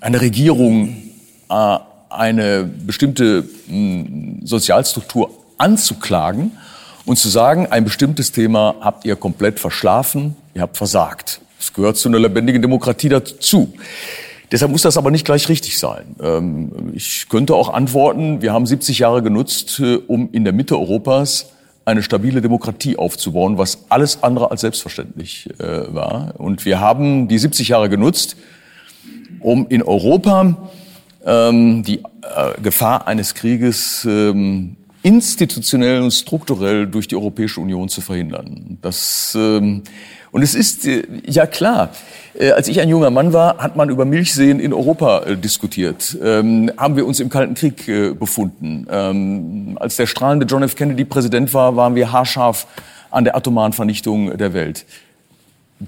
E: eine Regierung, äh, eine bestimmte mh, Sozialstruktur anzuklagen und zu sagen, ein bestimmtes Thema habt ihr komplett verschlafen, ihr habt versagt. Das gehört zu einer lebendigen Demokratie dazu. Deshalb muss das aber nicht gleich richtig sein. Ähm, ich könnte auch antworten, wir haben 70 Jahre genutzt, äh, um in der Mitte Europas eine stabile Demokratie aufzubauen, was alles andere als selbstverständlich äh, war. Und wir haben die 70 Jahre genutzt, um in Europa ähm, die äh, Gefahr eines Krieges ähm, institutionell und strukturell durch die Europäische Union zu verhindern. Das, ähm, und es ist, äh, ja klar, äh, als ich ein junger Mann war, hat man über Milchseen in Europa äh, diskutiert. Ähm, haben wir uns im Kalten Krieg äh, befunden. Ähm, als der strahlende John F. Kennedy Präsident war, waren wir haarscharf an der atomaren Vernichtung der Welt.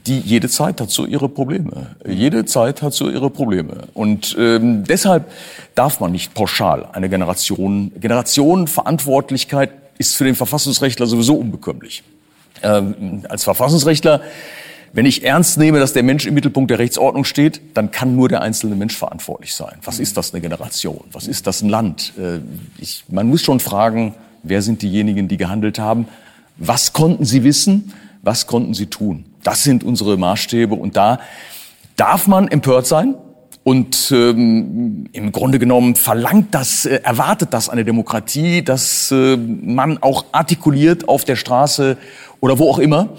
E: Die jede Zeit hat so ihre Probleme. Jede Zeit hat so ihre Probleme. Und ähm, deshalb darf man nicht pauschal eine Generation, Generationenverantwortlichkeit ist für den Verfassungsrechtler sowieso unbekömmlich. Ähm, als Verfassungsrechtler, wenn ich ernst nehme, dass der Mensch im Mittelpunkt der Rechtsordnung steht, dann kann nur der einzelne Mensch verantwortlich sein. Was ist das eine Generation? Was ist das ein Land? Äh, ich, man muss schon fragen, wer sind diejenigen, die gehandelt haben? Was konnten sie wissen? Was konnten sie tun? Das sind unsere Maßstäbe und da darf man empört sein. Und ähm, im Grunde genommen verlangt das, äh, erwartet das eine Demokratie, dass äh, man auch artikuliert auf der Straße oder wo auch immer,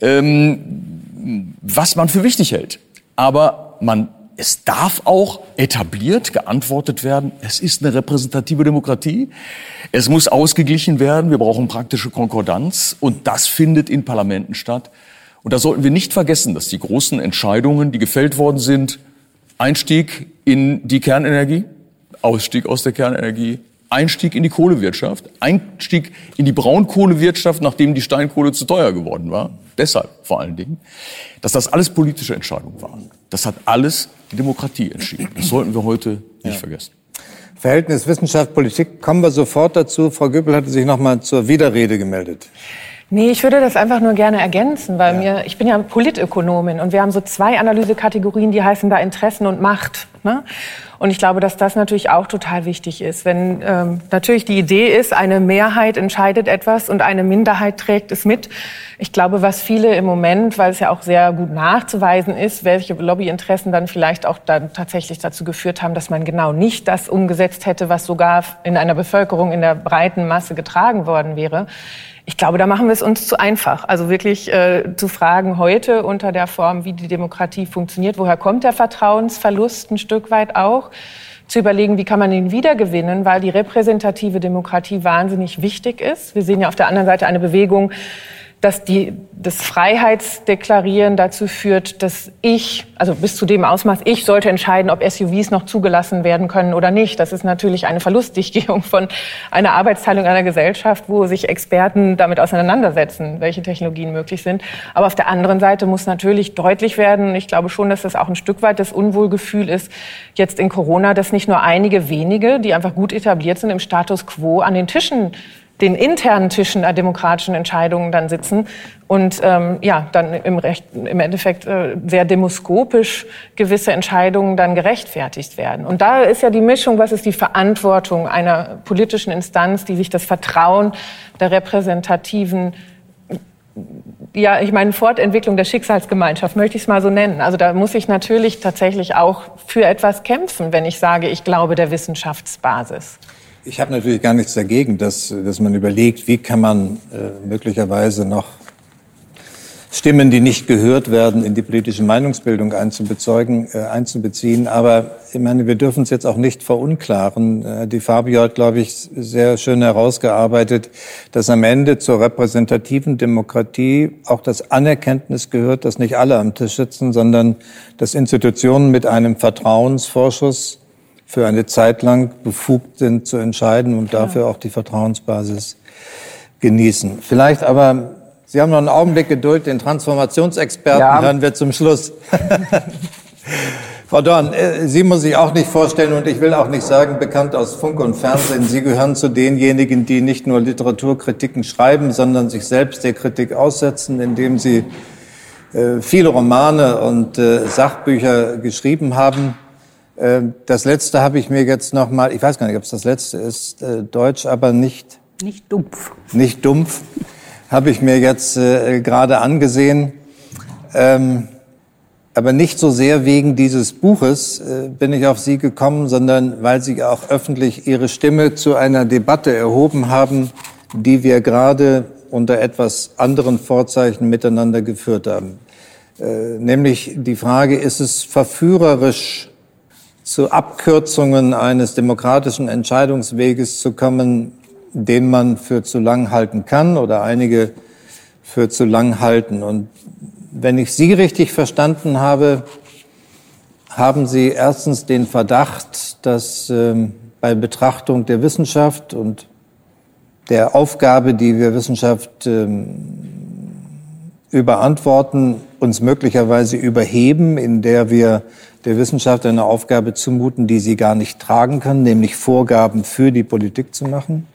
E: ähm, was man für wichtig hält. Aber man es darf auch etabliert geantwortet werden, es ist eine repräsentative Demokratie, es muss ausgeglichen werden, wir brauchen praktische Konkordanz und das findet in Parlamenten statt. Und da sollten wir nicht vergessen, dass die großen Entscheidungen, die gefällt worden sind, Einstieg in die Kernenergie, Ausstieg aus der Kernenergie, Einstieg in die Kohlewirtschaft, Einstieg in die Braunkohlewirtschaft, nachdem die Steinkohle zu teuer geworden war, deshalb vor allen Dingen, dass das alles politische Entscheidungen waren. Das hat alles die Demokratie entschieden. Das sollten wir heute nicht ja. vergessen.
C: Verhältnis Wissenschaft, Politik, kommen wir sofort dazu. Frau Göppel hatte sich noch mal zur Widerrede gemeldet.
D: Nee, ich würde das einfach nur gerne ergänzen, weil ja. mir, ich bin ja Politökonomin und wir haben so zwei Analysekategorien, die heißen da Interessen und Macht. Ne? Und ich glaube, dass das natürlich auch total wichtig ist. Wenn ähm, natürlich die Idee ist, eine Mehrheit entscheidet etwas und eine Minderheit trägt es mit. Ich glaube, was viele im Moment, weil es ja auch sehr gut nachzuweisen ist, welche Lobbyinteressen dann vielleicht auch dann tatsächlich dazu geführt haben, dass man genau nicht das umgesetzt hätte, was sogar in einer Bevölkerung in der breiten Masse getragen worden wäre ich glaube, da machen wir es uns zu einfach. Also wirklich äh, zu fragen heute unter der Form, wie die Demokratie funktioniert, woher kommt der Vertrauensverlust ein Stück weit auch, zu überlegen, wie kann man ihn wiedergewinnen, weil die repräsentative Demokratie wahnsinnig wichtig ist. Wir sehen ja auf der anderen Seite eine Bewegung, dass die, das Freiheitsdeklarieren dazu führt, dass ich, also bis zu dem Ausmaß, ich sollte entscheiden, ob SUVs noch zugelassen werden können oder nicht. Das ist natürlich eine Verlustdichtgehung von einer Arbeitsteilung einer Gesellschaft, wo sich Experten damit auseinandersetzen, welche Technologien möglich sind. Aber auf der anderen Seite muss natürlich deutlich werden, ich glaube schon, dass das auch ein Stück weit das Unwohlgefühl ist, jetzt in Corona, dass nicht nur einige wenige, die einfach gut etabliert sind, im Status quo an den Tischen den internen Tischen der demokratischen Entscheidungen dann sitzen und ähm, ja, dann im, Recht, im Endeffekt äh, sehr demoskopisch gewisse Entscheidungen dann gerechtfertigt werden. Und da ist ja die Mischung, was ist die Verantwortung einer politischen Instanz, die sich das Vertrauen der repräsentativen ja, ich meine, Fortentwicklung der Schicksalsgemeinschaft, möchte ich es mal so nennen. Also da muss ich natürlich tatsächlich auch für etwas kämpfen, wenn ich sage, ich glaube der Wissenschaftsbasis.
C: Ich habe natürlich gar nichts dagegen, dass, dass man überlegt, wie kann man äh, möglicherweise noch Stimmen, die nicht gehört werden, in die politische Meinungsbildung einzubezeugen, äh, einzubeziehen. Aber ich meine, wir dürfen es jetzt auch nicht verunklaren. Äh, die Fabio hat, glaube ich, sehr schön herausgearbeitet, dass am Ende zur repräsentativen Demokratie auch das Anerkenntnis gehört, dass nicht alle am Tisch sitzen, sondern dass Institutionen mit einem Vertrauensvorschuss für eine Zeit lang befugt sind zu entscheiden und dafür auch die Vertrauensbasis genießen. Vielleicht aber, Sie haben noch einen Augenblick Geduld, den Transformationsexperten ja. hören wir zum Schluss. Frau Dorn, äh, Sie muss ich auch nicht vorstellen und ich will auch nicht sagen, bekannt aus Funk und Fernsehen. Sie gehören zu denjenigen, die nicht nur Literaturkritiken schreiben, sondern sich selbst der Kritik aussetzen, indem sie äh, viele Romane und äh, Sachbücher geschrieben haben. Ähm, das letzte habe ich mir jetzt noch mal, ich weiß gar nicht, ob es das letzte ist, äh, Deutsch, aber nicht
D: nicht dumpf.
C: Nicht dumpf, habe ich mir jetzt äh, gerade angesehen. Ähm, aber nicht so sehr wegen dieses Buches äh, bin ich auf Sie gekommen, sondern weil Sie auch öffentlich Ihre Stimme zu einer Debatte erhoben haben, die wir gerade unter etwas anderen Vorzeichen miteinander geführt haben. Nämlich die Frage, ist es verführerisch, zu Abkürzungen eines demokratischen Entscheidungsweges zu kommen, den man für zu lang halten kann oder einige für zu lang halten. Und wenn ich Sie richtig verstanden habe, haben Sie erstens den Verdacht, dass ähm, bei Betrachtung der Wissenschaft und der Aufgabe, die wir Wissenschaft ähm, überantworten, uns möglicherweise überheben, in der wir der Wissenschaft eine Aufgabe zumuten, die sie gar nicht tragen kann, nämlich Vorgaben für die Politik zu machen.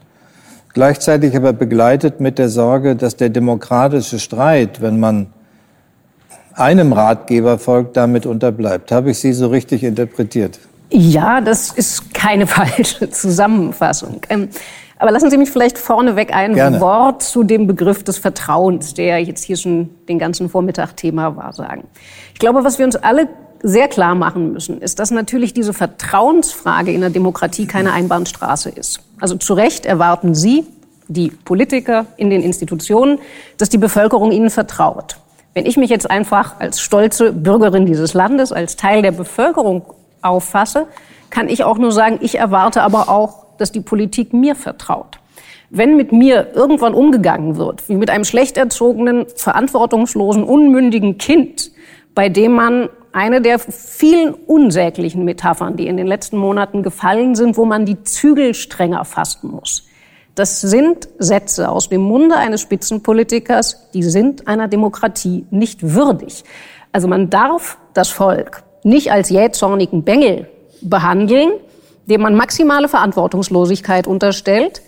C: Gleichzeitig aber begleitet mit der Sorge, dass der demokratische Streit, wenn man einem Ratgeber folgt, damit unterbleibt. Habe ich Sie so richtig interpretiert?
F: Ja, das ist keine falsche Zusammenfassung. Aber lassen Sie mich vielleicht vorneweg ein Gerne. Wort zu dem Begriff des Vertrauens, der jetzt hier schon den ganzen Vormittag Thema war, sagen. Ich glaube, was wir uns alle sehr klar machen müssen, ist, dass natürlich diese Vertrauensfrage in der Demokratie keine Einbahnstraße ist. Also zu Recht erwarten Sie, die Politiker in den Institutionen, dass die Bevölkerung ihnen vertraut. Wenn ich mich jetzt einfach als stolze Bürgerin dieses Landes, als Teil der Bevölkerung auffasse, kann ich auch nur sagen, ich erwarte aber auch, dass die Politik mir vertraut. Wenn mit mir irgendwann umgegangen wird, wie mit einem schlecht erzogenen, verantwortungslosen, unmündigen Kind, bei dem man eine der vielen unsäglichen Metaphern, die in den letzten Monaten gefallen sind, wo man die Zügel strenger fassen muss. Das sind Sätze aus dem Munde eines Spitzenpolitikers, die sind einer Demokratie nicht würdig. Also man darf das Volk nicht als jähzornigen Bengel behandeln, dem man maximale Verantwortungslosigkeit unterstellt,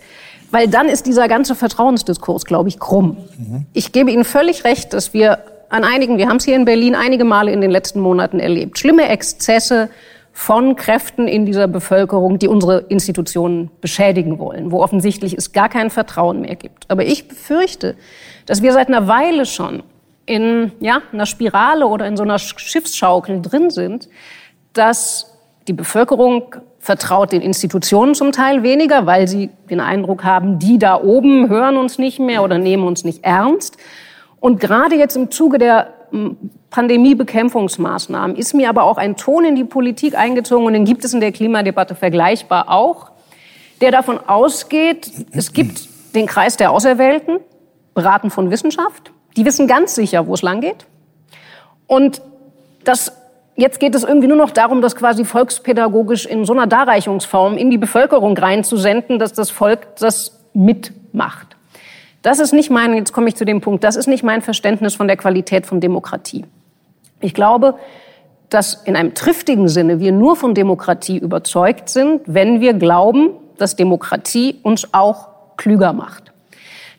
F: weil dann ist dieser ganze Vertrauensdiskurs, glaube ich, krumm. Mhm. Ich gebe Ihnen völlig recht, dass wir an einigen, wir haben es hier in Berlin einige Male in den letzten Monaten erlebt, schlimme Exzesse von Kräften in dieser Bevölkerung, die unsere Institutionen beschädigen wollen, wo offensichtlich es gar kein Vertrauen mehr gibt. Aber ich befürchte, dass wir seit einer Weile schon in ja, einer Spirale oder in so einer Schiffsschaukel drin sind, dass die Bevölkerung vertraut den Institutionen zum Teil weniger, weil sie den Eindruck haben, die da oben hören uns nicht mehr oder nehmen uns nicht ernst. Und gerade jetzt im Zuge der Pandemiebekämpfungsmaßnahmen ist mir aber auch ein Ton in die Politik eingezogen und den gibt es in der Klimadebatte vergleichbar auch, der davon ausgeht, es gibt den Kreis der Auserwählten, beraten von Wissenschaft, die wissen ganz sicher, wo es langgeht. Und das, jetzt geht es irgendwie nur noch darum, das quasi volkspädagogisch in so einer Darreichungsform in die Bevölkerung reinzusenden, dass das Volk das mitmacht. Das ist nicht mein, jetzt komme ich zu dem Punkt, das ist nicht mein Verständnis von der Qualität von Demokratie. Ich glaube, dass in einem triftigen Sinne wir nur von Demokratie überzeugt sind, wenn wir glauben, dass Demokratie uns auch klüger macht.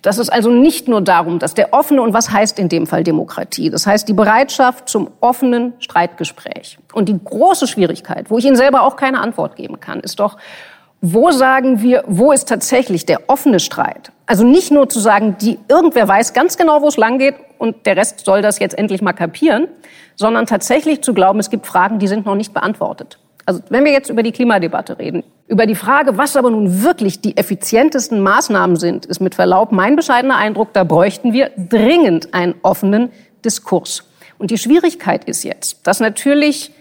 F: Dass es also nicht nur darum, dass der offene, und was heißt in dem Fall Demokratie? Das heißt die Bereitschaft zum offenen Streitgespräch. Und die große Schwierigkeit, wo ich Ihnen selber auch keine Antwort geben kann, ist doch, wo sagen wir, wo ist tatsächlich der offene Streit? Also nicht nur zu sagen, die, irgendwer weiß ganz genau, wo es lang geht und der Rest soll das jetzt endlich mal kapieren, sondern tatsächlich zu glauben, es gibt Fragen, die sind noch nicht beantwortet. Also wenn wir jetzt über die Klimadebatte reden, über die Frage, was aber nun wirklich die effizientesten Maßnahmen sind, ist mit Verlaub mein bescheidener Eindruck, da bräuchten wir dringend einen offenen Diskurs. Und die Schwierigkeit ist jetzt, dass natürlich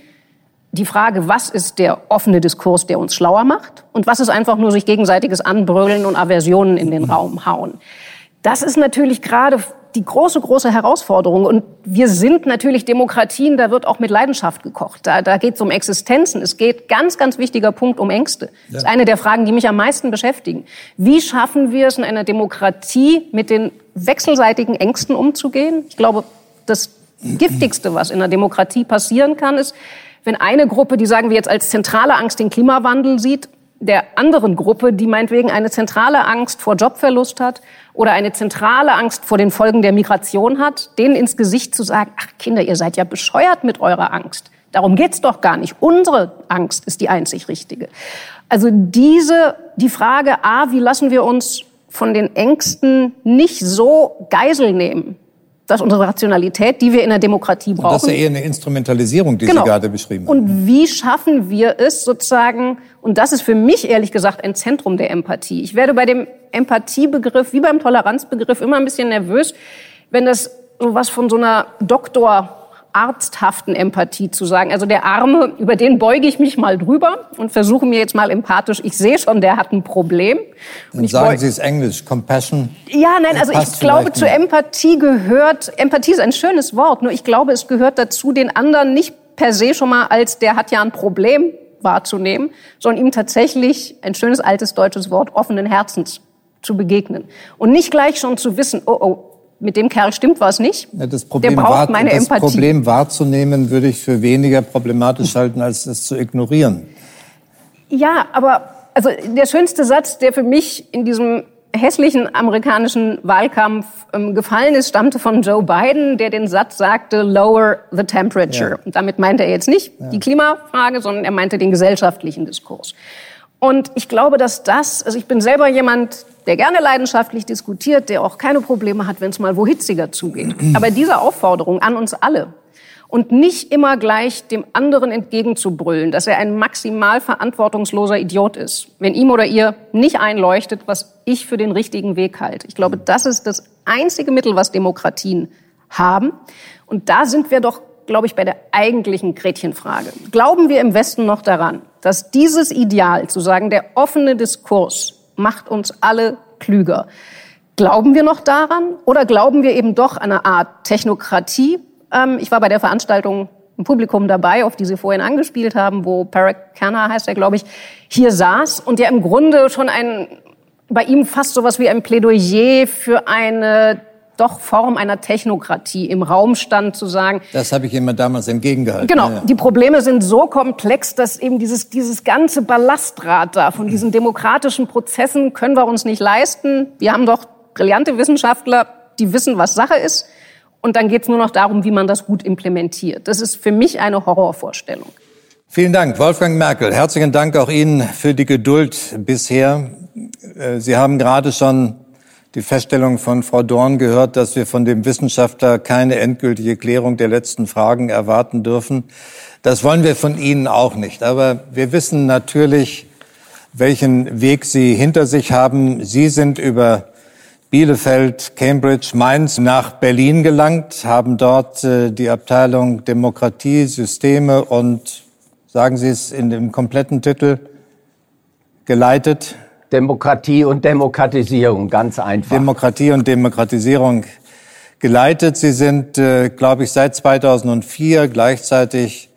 F: die Frage, was ist der offene Diskurs, der uns schlauer macht und was ist einfach nur sich gegenseitiges Anbrüllen und Aversionen in den Raum hauen. Das ist natürlich gerade die große, große Herausforderung. Und wir sind natürlich Demokratien, da wird auch mit Leidenschaft gekocht. Da, da geht es um Existenzen. Es geht, ganz, ganz wichtiger Punkt, um Ängste. Ja. Das ist eine der Fragen, die mich am meisten beschäftigen. Wie schaffen wir es in einer Demokratie, mit den wechselseitigen Ängsten umzugehen? Ich glaube, das Giftigste, was in einer Demokratie passieren kann, ist, wenn eine Gruppe, die sagen wir jetzt als zentrale Angst den Klimawandel sieht, der anderen Gruppe, die meinetwegen eine zentrale Angst vor Jobverlust hat oder eine zentrale Angst vor den Folgen der Migration hat, denen ins Gesicht zu sagen, ach Kinder, ihr seid ja bescheuert mit eurer Angst. Darum geht's doch gar nicht. Unsere Angst ist die einzig richtige. Also diese, die Frage, a, wie lassen wir uns von den Ängsten nicht so Geisel nehmen, das ist unsere Rationalität, die wir in der Demokratie brauchen. Und das
C: ist ja eher eine Instrumentalisierung, die genau. Sie gerade beschrieben
F: haben. Und wie schaffen wir es sozusagen, und das ist für mich ehrlich gesagt ein Zentrum der Empathie. Ich werde bei dem Empathiebegriff, wie beim Toleranzbegriff, immer ein bisschen nervös, wenn das sowas von so einer Doktor arzthaften Empathie zu sagen. Also der Arme, über den beuge ich mich mal drüber und versuche mir jetzt mal empathisch. Ich sehe schon, der hat ein Problem.
C: Und sagen Sie es Englisch, Compassion.
F: Ja, nein, also ich glaube, zu Empathie gehört, Empathie ist ein schönes Wort, nur ich glaube, es gehört dazu, den anderen nicht per se schon mal als der hat ja ein Problem wahrzunehmen, sondern ihm tatsächlich ein schönes altes deutsches Wort offenen Herzens zu begegnen. Und nicht gleich schon zu wissen, oh, oh, mit dem Kerl stimmt was nicht.
C: Ja, das Problem,
F: Der braucht
C: wahr,
F: meine
C: das
F: Empathie.
C: Problem wahrzunehmen, würde ich für weniger problematisch halten, als es zu ignorieren.
F: Ja, aber also der schönste Satz, der für mich in diesem hässlichen amerikanischen Wahlkampf ähm, gefallen ist, stammte von Joe Biden, der den Satz sagte, lower the temperature.
C: Ja.
F: Und damit meinte er jetzt nicht die Klimafrage, sondern er meinte den gesellschaftlichen Diskurs. Und ich glaube, dass das, also ich bin selber jemand, der gerne leidenschaftlich diskutiert, der auch keine Probleme hat, wenn es mal wo hitziger zugeht. Aber diese Aufforderung an uns alle, und nicht immer gleich dem anderen entgegenzubrüllen, dass er ein maximal verantwortungsloser Idiot ist, wenn ihm oder ihr nicht einleuchtet, was ich für den richtigen Weg halte. Ich glaube, das ist das einzige Mittel, was Demokratien haben. Und da sind wir doch, glaube ich, bei der eigentlichen Gretchenfrage. Glauben wir im Westen noch daran, dass dieses Ideal, zu sagen, der offene Diskurs macht uns alle klüger, Glauben wir noch daran oder glauben wir eben doch an eine Art Technokratie, ich war bei der Veranstaltung im Publikum dabei, auf die Sie vorhin angespielt haben, wo Parag Khanna heißt er, glaube ich, hier saß und der im Grunde schon ein, bei ihm fast sowas wie ein Plädoyer für eine doch Form einer Technokratie im Raum stand, zu sagen.
C: Das habe ich immer damals entgegengehalten.
F: Genau,
C: Ja, ja.
F: die Probleme sind so komplex, dass eben dieses, dieses ganze Ballastrad da von diesen demokratischen Prozessen können wir uns nicht leisten. Wir haben doch brillante Wissenschaftler, die wissen, was Sache ist. Und dann geht es nur noch darum, wie man das gut implementiert. Das ist für mich eine Horrorvorstellung.
C: Vielen Dank, Wolfgang Merkel. Herzlichen Dank auch Ihnen für die Geduld bisher. Äh, Sie haben gerade schon die Feststellung von Frau Dorn gehört, dass wir von dem Wissenschaftler keine endgültige Klärung der letzten Fragen erwarten dürfen. Das wollen wir von Ihnen auch nicht. Aber wir wissen natürlich, welchen Weg Sie hinter sich haben. Sie sind über Bielefeld, Cambridge, Mainz nach Berlin gelangt, haben dort äh, die Abteilung Demokratie, Systeme und, sagen Sie es in dem kompletten Titel, geleitet.
G: Demokratie und Demokratisierung, ganz einfach.
C: Demokratie und Demokratisierung geleitet. Sie sind, äh, glaube ich, seit 2004 gleichzeitig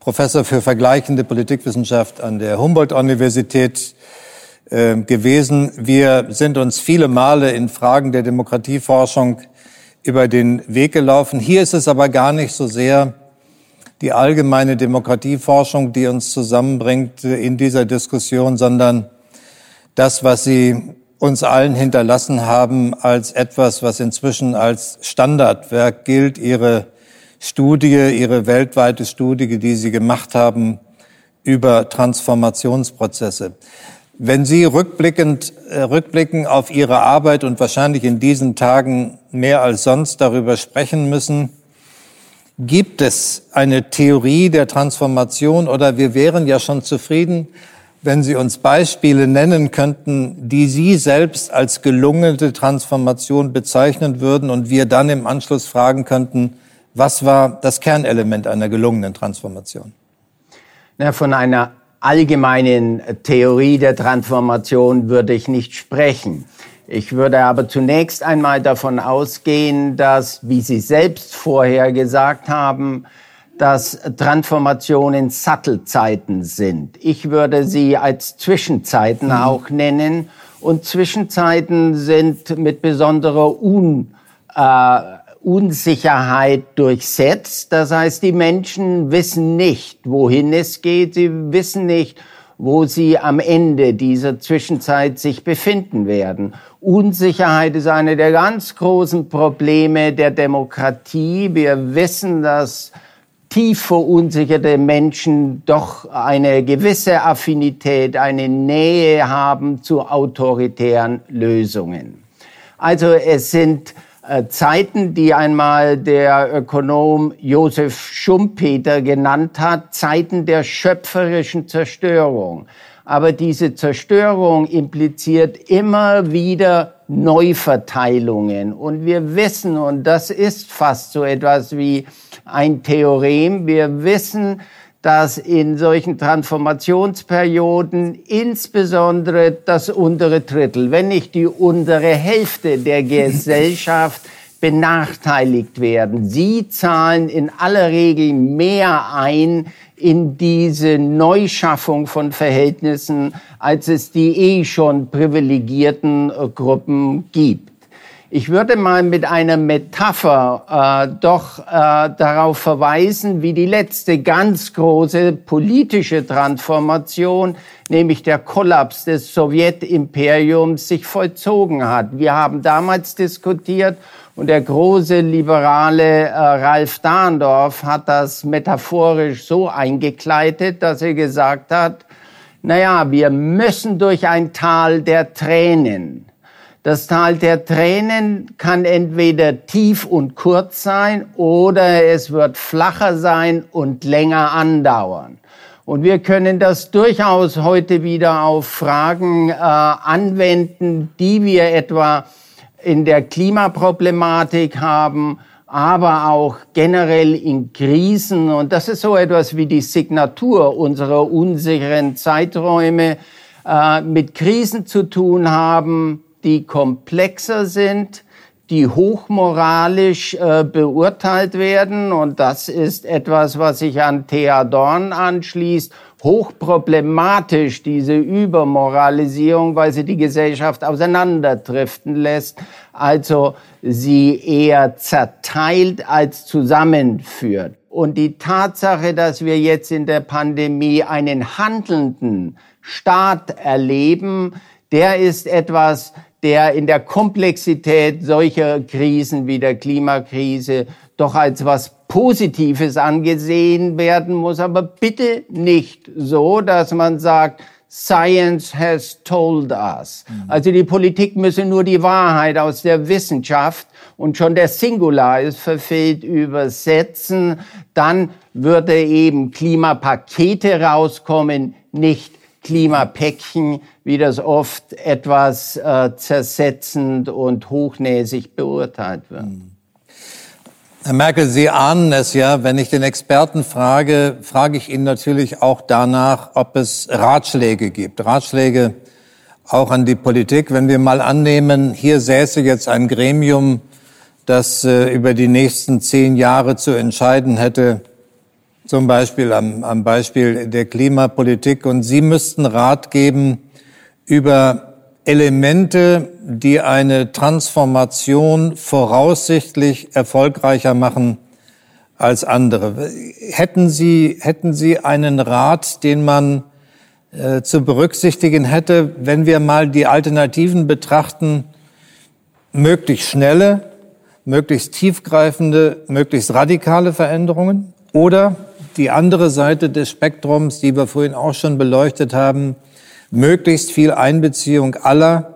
C: Professor für vergleichende Politikwissenschaft an der Humboldt-Universität äh, gewesen. Wir sind uns viele Male in Fragen der Demokratieforschung über den Weg gelaufen. Hier ist es aber gar nicht so sehr die allgemeine Demokratieforschung, die uns zusammenbringt in dieser Diskussion, sondern das, was Sie uns allen hinterlassen haben, als etwas, was inzwischen als Standardwerk gilt, Ihre Studie, Ihre weltweite Studie, die Sie gemacht haben über Transformationsprozesse. Wenn Sie rückblickend, äh, rückblickend auf Ihre Arbeit und wahrscheinlich in diesen Tagen mehr als sonst darüber sprechen müssen, gibt es eine Theorie der Transformation oder wir wären ja schon zufrieden, wenn Sie uns Beispiele nennen könnten, die Sie selbst als gelungene Transformation bezeichnen würden und wir dann im Anschluss fragen könnten, was war das Kernelement einer gelungenen Transformation?
G: Na, von einer allgemeinen Theorie der Transformation würde ich nicht sprechen. Ich würde aber zunächst einmal davon ausgehen, dass, wie Sie selbst vorher gesagt haben, dass Transformationen Sattelzeiten sind. Ich würde sie als Zwischenzeiten auch nennen. Und Zwischenzeiten sind mit besonderer Un, äh, Unsicherheit durchsetzt. Das heißt, die Menschen wissen nicht, wohin es geht. Sie wissen nicht, wo sie am Ende dieser Zwischenzeit sich befinden werden. Unsicherheit ist eine der ganz großen Probleme der Demokratie. Wir wissen, dass tief verunsicherte Menschen doch eine gewisse Affinität, eine Nähe haben zu autoritären Lösungen. Also es sind Zeiten, die einmal der Ökonom Josef Schumpeter genannt hat, Zeiten der schöpferischen Zerstörung. Aber diese Zerstörung impliziert immer wieder Neuverteilungen. Und wir wissen, und das ist fast so etwas wie ein Theorem, wir wissen, dass in solchen Transformationsperioden insbesondere das untere Drittel, wenn nicht die untere Hälfte der Gesellschaft benachteiligt werden. Sie zahlen in aller Regel mehr ein in diese Neuschaffung von Verhältnissen, als es die eh schon privilegierten Gruppen gibt. Ich würde mal mit einer Metapher äh, doch äh, darauf verweisen, wie die letzte ganz große politische Transformation, nämlich der Kollaps des Sowjetimperiums, sich vollzogen hat. Wir haben damals diskutiert und der große liberale äh, Ralf Dahndorf hat das metaphorisch so eingekleidet, dass er gesagt hat, naja, wir müssen durch ein Tal der Tränen. Das Tal der Tränen kann entweder tief und kurz sein oder es wird flacher sein und länger andauern. Und wir können das durchaus heute wieder auf Fragen äh, anwenden, die wir etwa in der Klimaproblematik haben, aber auch generell in Krisen. Und das ist so etwas wie die Signatur unserer unsicheren Zeiträume, äh, mit Krisen zu tun haben, die komplexer sind, die hochmoralisch äh, beurteilt werden. Und das ist etwas, was sich an Thea Dorn anschließt. Hochproblematisch, diese Übermoralisierung, weil sie die Gesellschaft auseinanderdriften lässt. Also sie eher zerteilt als zusammenführt. Und die Tatsache, dass wir jetzt in der Pandemie einen handelnden Staat erleben, der ist etwas, der in der Komplexität solcher Krisen wie der Klimakrise doch als was Positives angesehen werden muss, aber bitte nicht so, dass man sagt, Science has told us. Mhm. Also die Politik müsse nur die Wahrheit aus der Wissenschaft und schon der Singular ist verfehlt übersetzen, dann würde eben Klimapakete rauskommen, nicht Klimapäckchen, wie das oft etwas äh, zersetzend und hochnäsig beurteilt wird.
C: Herr Merkel, Sie ahnen es ja, wenn ich den Experten frage, frage ich ihn natürlich auch danach, ob es Ratschläge gibt. Ratschläge auch an die Politik. Wenn wir mal annehmen, hier säße jetzt ein Gremium, das äh, über die nächsten zehn Jahre zu entscheiden hätte, zum Beispiel am, am Beispiel der Klimapolitik. Und Sie müssten Rat geben über Elemente, die eine Transformation voraussichtlich erfolgreicher machen als andere. Hätten Sie, hätten Sie einen Rat, den man äh, zu berücksichtigen hätte, wenn wir mal die Alternativen betrachten, möglichst schnelle, möglichst tiefgreifende, möglichst radikale Veränderungen oder die andere Seite des Spektrums, die wir vorhin auch schon beleuchtet haben, möglichst viel Einbeziehung aller,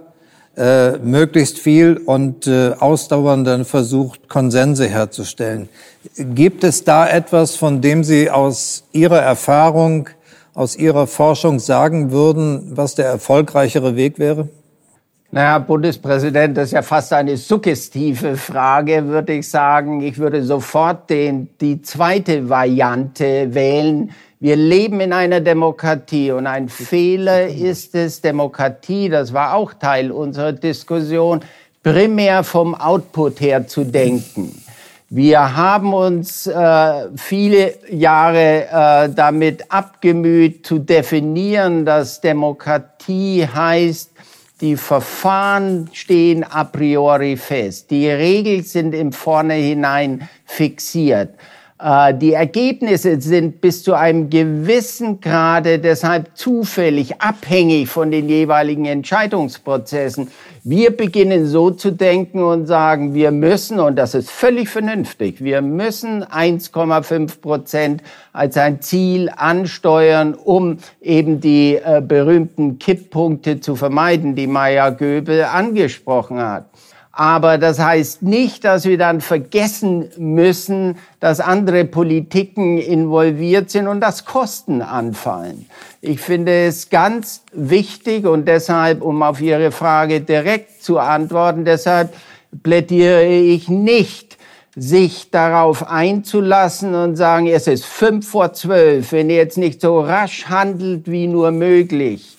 C: äh, möglichst viel und äh, ausdauernd versucht, Konsense herzustellen. Gibt es da etwas, von dem Sie aus Ihrer Erfahrung, aus Ihrer Forschung sagen würden, was der erfolgreichere Weg wäre?
G: Naja, Bundespräsident, das ist ja fast eine suggestive Frage, würde ich sagen. Ich würde sofort den, die zweite Variante wählen. Wir leben in einer Demokratie und ein Fehler ist es, Demokratie, das war auch Teil unserer Diskussion, primär vom Output her zu denken. Wir haben uns äh, viele Jahre äh, damit abgemüht zu definieren, dass Demokratie heißt, die Verfahren stehen a priori fest. Die Regeln sind im Vornherein fixiert. Äh, die Ergebnisse sind bis zu einem gewissen Grade deshalb zufällig abhängig von den jeweiligen Entscheidungsprozessen. Wir beginnen so zu denken und sagen, wir müssen, und das ist völlig vernünftig, wir müssen 1,5 Prozent als ein Ziel ansteuern, um eben die äh, berühmten Kipppunkte zu vermeiden, die Maya Göbel angesprochen hat. Aber das heißt nicht, dass wir dann vergessen müssen, dass andere Politiken involviert sind und dass Kosten anfallen. Ich finde es ganz wichtig und deshalb, um auf Ihre Frage direkt zu antworten, deshalb plädiere ich nicht, sich darauf einzulassen und sagen, es ist fünf vor zwölf, wenn ihr jetzt nicht so rasch handelt wie nur möglich,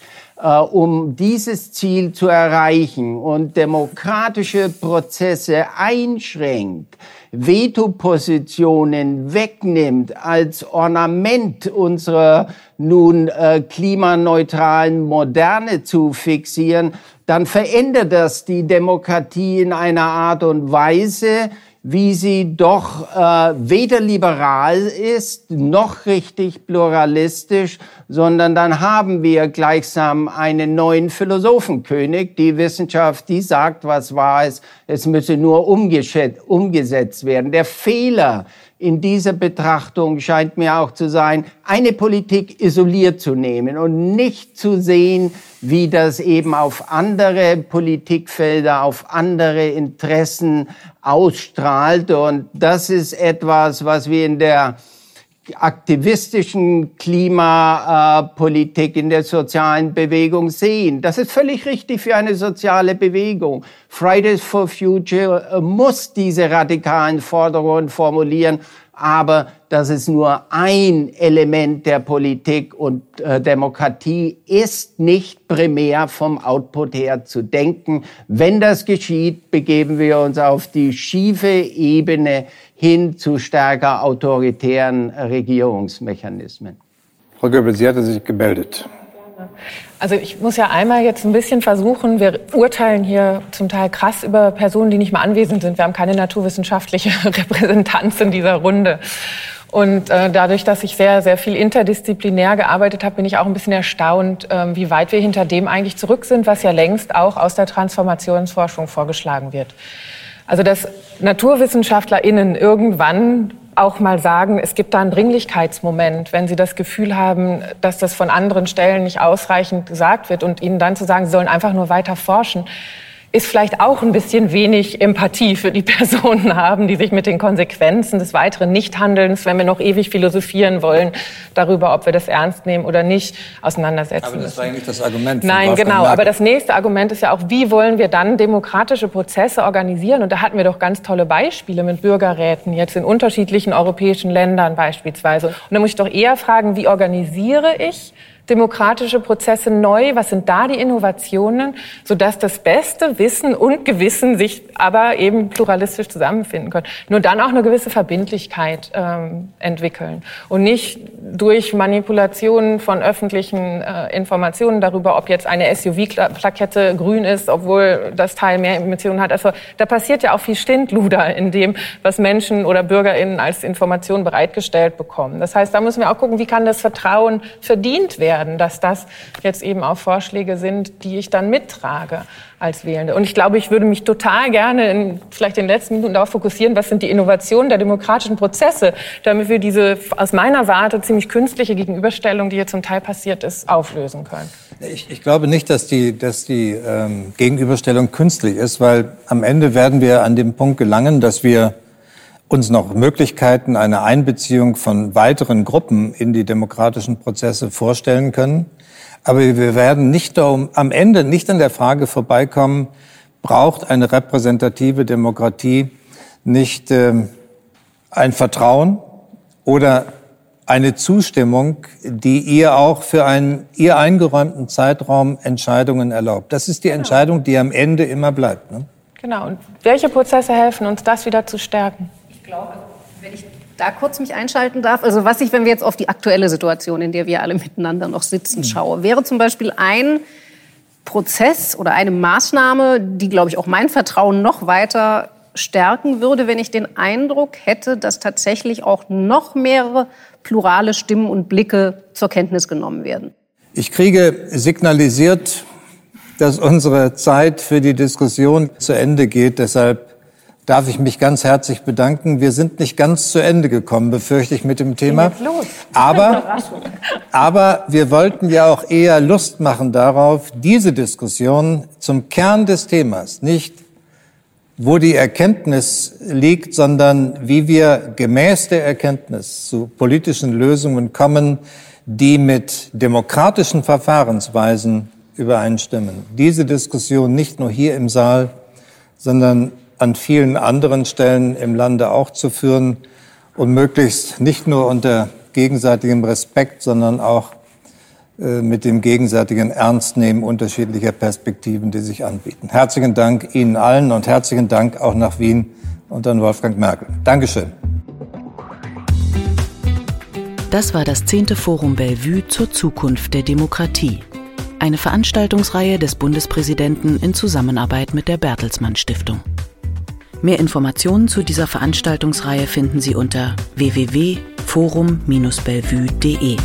G: um dieses Ziel zu erreichen. Und demokratische Prozesse einschränkt, Vetopositionen wegnimmt als Ornament unserer nun äh, klimaneutralen Moderne zu fixieren, dann verändert das die Demokratie in einer Art und Weise, wie sie doch äh, weder liberal ist noch richtig pluralistisch, sondern dann haben wir gleichsam einen neuen Philosophenkönig. Die Wissenschaft, die sagt, was wahr ist, es müsse nur umgesetzt werden. Der Fehler in dieser Betrachtung scheint mir auch zu sein, eine Politik isoliert zu nehmen und nicht zu sehen, wie das eben auf andere Politikfelder, auf andere Interessen ausstrahlt. Und das ist etwas, was wir in der aktivistischen Klimapolitik in der sozialen Bewegung sehen. Das ist völlig richtig für eine soziale Bewegung. Fridays for Future äh, muss diese radikalen Forderungen formulieren, aber das ist nur ein Element der Politik und äh, Demokratie ist nicht primär vom Output her zu denken. Wenn das geschieht, begeben wir uns auf die schiefe Ebene hin zu stärker autoritären Regierungsmechanismen.
C: Frau Goebbels, Sie hatte sich gemeldet.
D: Also ich muss ja einmal jetzt ein bisschen versuchen, wir urteilen hier zum Teil krass über Personen, die nicht mal anwesend sind. Wir haben keine naturwissenschaftliche Repräsentanz in dieser Runde. Und äh, dadurch, dass ich sehr, sehr viel interdisziplinär gearbeitet habe, bin ich auch ein bisschen erstaunt, äh, wie weit wir hinter dem eigentlich zurück sind, was ja längst auch aus der Transformationsforschung vorgeschlagen wird. Also dass NaturwissenschaftlerInnen irgendwann auch mal sagen, es gibt da einen Dringlichkeitsmoment, wenn sie das Gefühl haben, dass das von anderen Stellen nicht ausreichend gesagt wird und ihnen dann zu sagen, sie sollen einfach nur weiter forschen ist vielleicht auch ein bisschen wenig Empathie für die Personen haben, die sich mit den Konsequenzen des weiteren Nichthandelns, wenn wir noch ewig philosophieren wollen, darüber, ob wir das ernst nehmen oder nicht, auseinandersetzen. Aber
C: das war eigentlich das Argument.
D: Nein, genau. Aber das nächste Argument ist ja auch, wie wollen wir dann demokratische Prozesse organisieren? Und da hatten wir doch ganz tolle Beispiele mit Bürgerräten, jetzt in unterschiedlichen europäischen Ländern beispielsweise. Und da muss ich doch eher fragen, wie organisiere ich demokratische Prozesse neu? Was sind da die Innovationen, sodass das beste Wissen und Gewissen sich aber eben pluralistisch zusammenfinden können? Nur dann auch eine gewisse Verbindlichkeit ähm, entwickeln und nicht durch Manipulationen von öffentlichen äh, Informationen darüber, ob jetzt eine SUV-Plakette grün ist, obwohl das Teil mehr Emissionen hat. Also da passiert ja auch viel Stindluder in dem, was Menschen oder BürgerInnen als Information bereitgestellt bekommen. Das heißt, da müssen wir auch gucken, wie kann das Vertrauen verdient werden? Werden, dass das jetzt eben auch Vorschläge sind, die ich dann mittrage als Wählende. Und ich glaube, ich würde mich total gerne in vielleicht den letzten Minuten darauf fokussieren, was sind die Innovationen der demokratischen Prozesse, damit wir diese aus meiner Warte ziemlich künstliche Gegenüberstellung, die hier zum Teil passiert ist, auflösen können.
C: Ich, ich glaube nicht, dass die, dass die ähm, Gegenüberstellung künstlich ist, weil am Ende werden wir an dem Punkt gelangen, dass wir uns noch Möglichkeiten einer Einbeziehung von weiteren Gruppen in die demokratischen Prozesse vorstellen können. Aber wir werden nicht darum, am Ende nicht an der Frage vorbeikommen, braucht eine repräsentative Demokratie nicht äh, ein Vertrauen oder eine Zustimmung, die ihr auch für einen ihr eingeräumten Zeitraum Entscheidungen erlaubt. Das ist die Entscheidung, die am Ende immer bleibt. Ne?
D: Genau. Und welche Prozesse helfen uns, das wieder zu stärken?
F: Glaube, wenn ich da kurz mich einschalten darf, also was ich, wenn wir jetzt auf die aktuelle Situation, in der wir alle miteinander noch sitzen, mhm. schaue, wäre zum Beispiel ein Prozess oder eine Maßnahme, die, glaube ich, auch mein Vertrauen noch weiter stärken würde, wenn ich den Eindruck hätte, dass tatsächlich auch noch mehrere plurale Stimmen und Blicke zur Kenntnis genommen werden.
C: Ich kriege signalisiert, dass unsere Zeit für die Diskussion zu Ende geht. Deshalb darf ich mich ganz herzlich bedanken. Wir sind nicht ganz zu Ende gekommen, befürchte ich, mit dem Thema. Aber, aber wir wollten ja auch eher Lust machen darauf, diese Diskussion zum Kern des Themas, nicht wo die Erkenntnis liegt, sondern wie wir gemäß der Erkenntnis zu politischen Lösungen kommen, die mit demokratischen Verfahrensweisen übereinstimmen. Diese Diskussion nicht nur hier im Saal, sondern an vielen anderen Stellen im Lande auch zu führen und möglichst nicht nur unter gegenseitigem Respekt, sondern auch äh, mit dem gegenseitigen Ernstnehmen unterschiedlicher Perspektiven, die sich anbieten. Herzlichen Dank Ihnen allen und herzlichen Dank auch nach Wien und an Wolfgang Merkel. Dankeschön.
B: Das war das zehnte Forum Bellevue zur Zukunft der Demokratie. Eine Veranstaltungsreihe des Bundespräsidenten in Zusammenarbeit mit der Bertelsmann Stiftung. Mehr Informationen zu dieser Veranstaltungsreihe finden Sie unter www.forum-bellevue.de.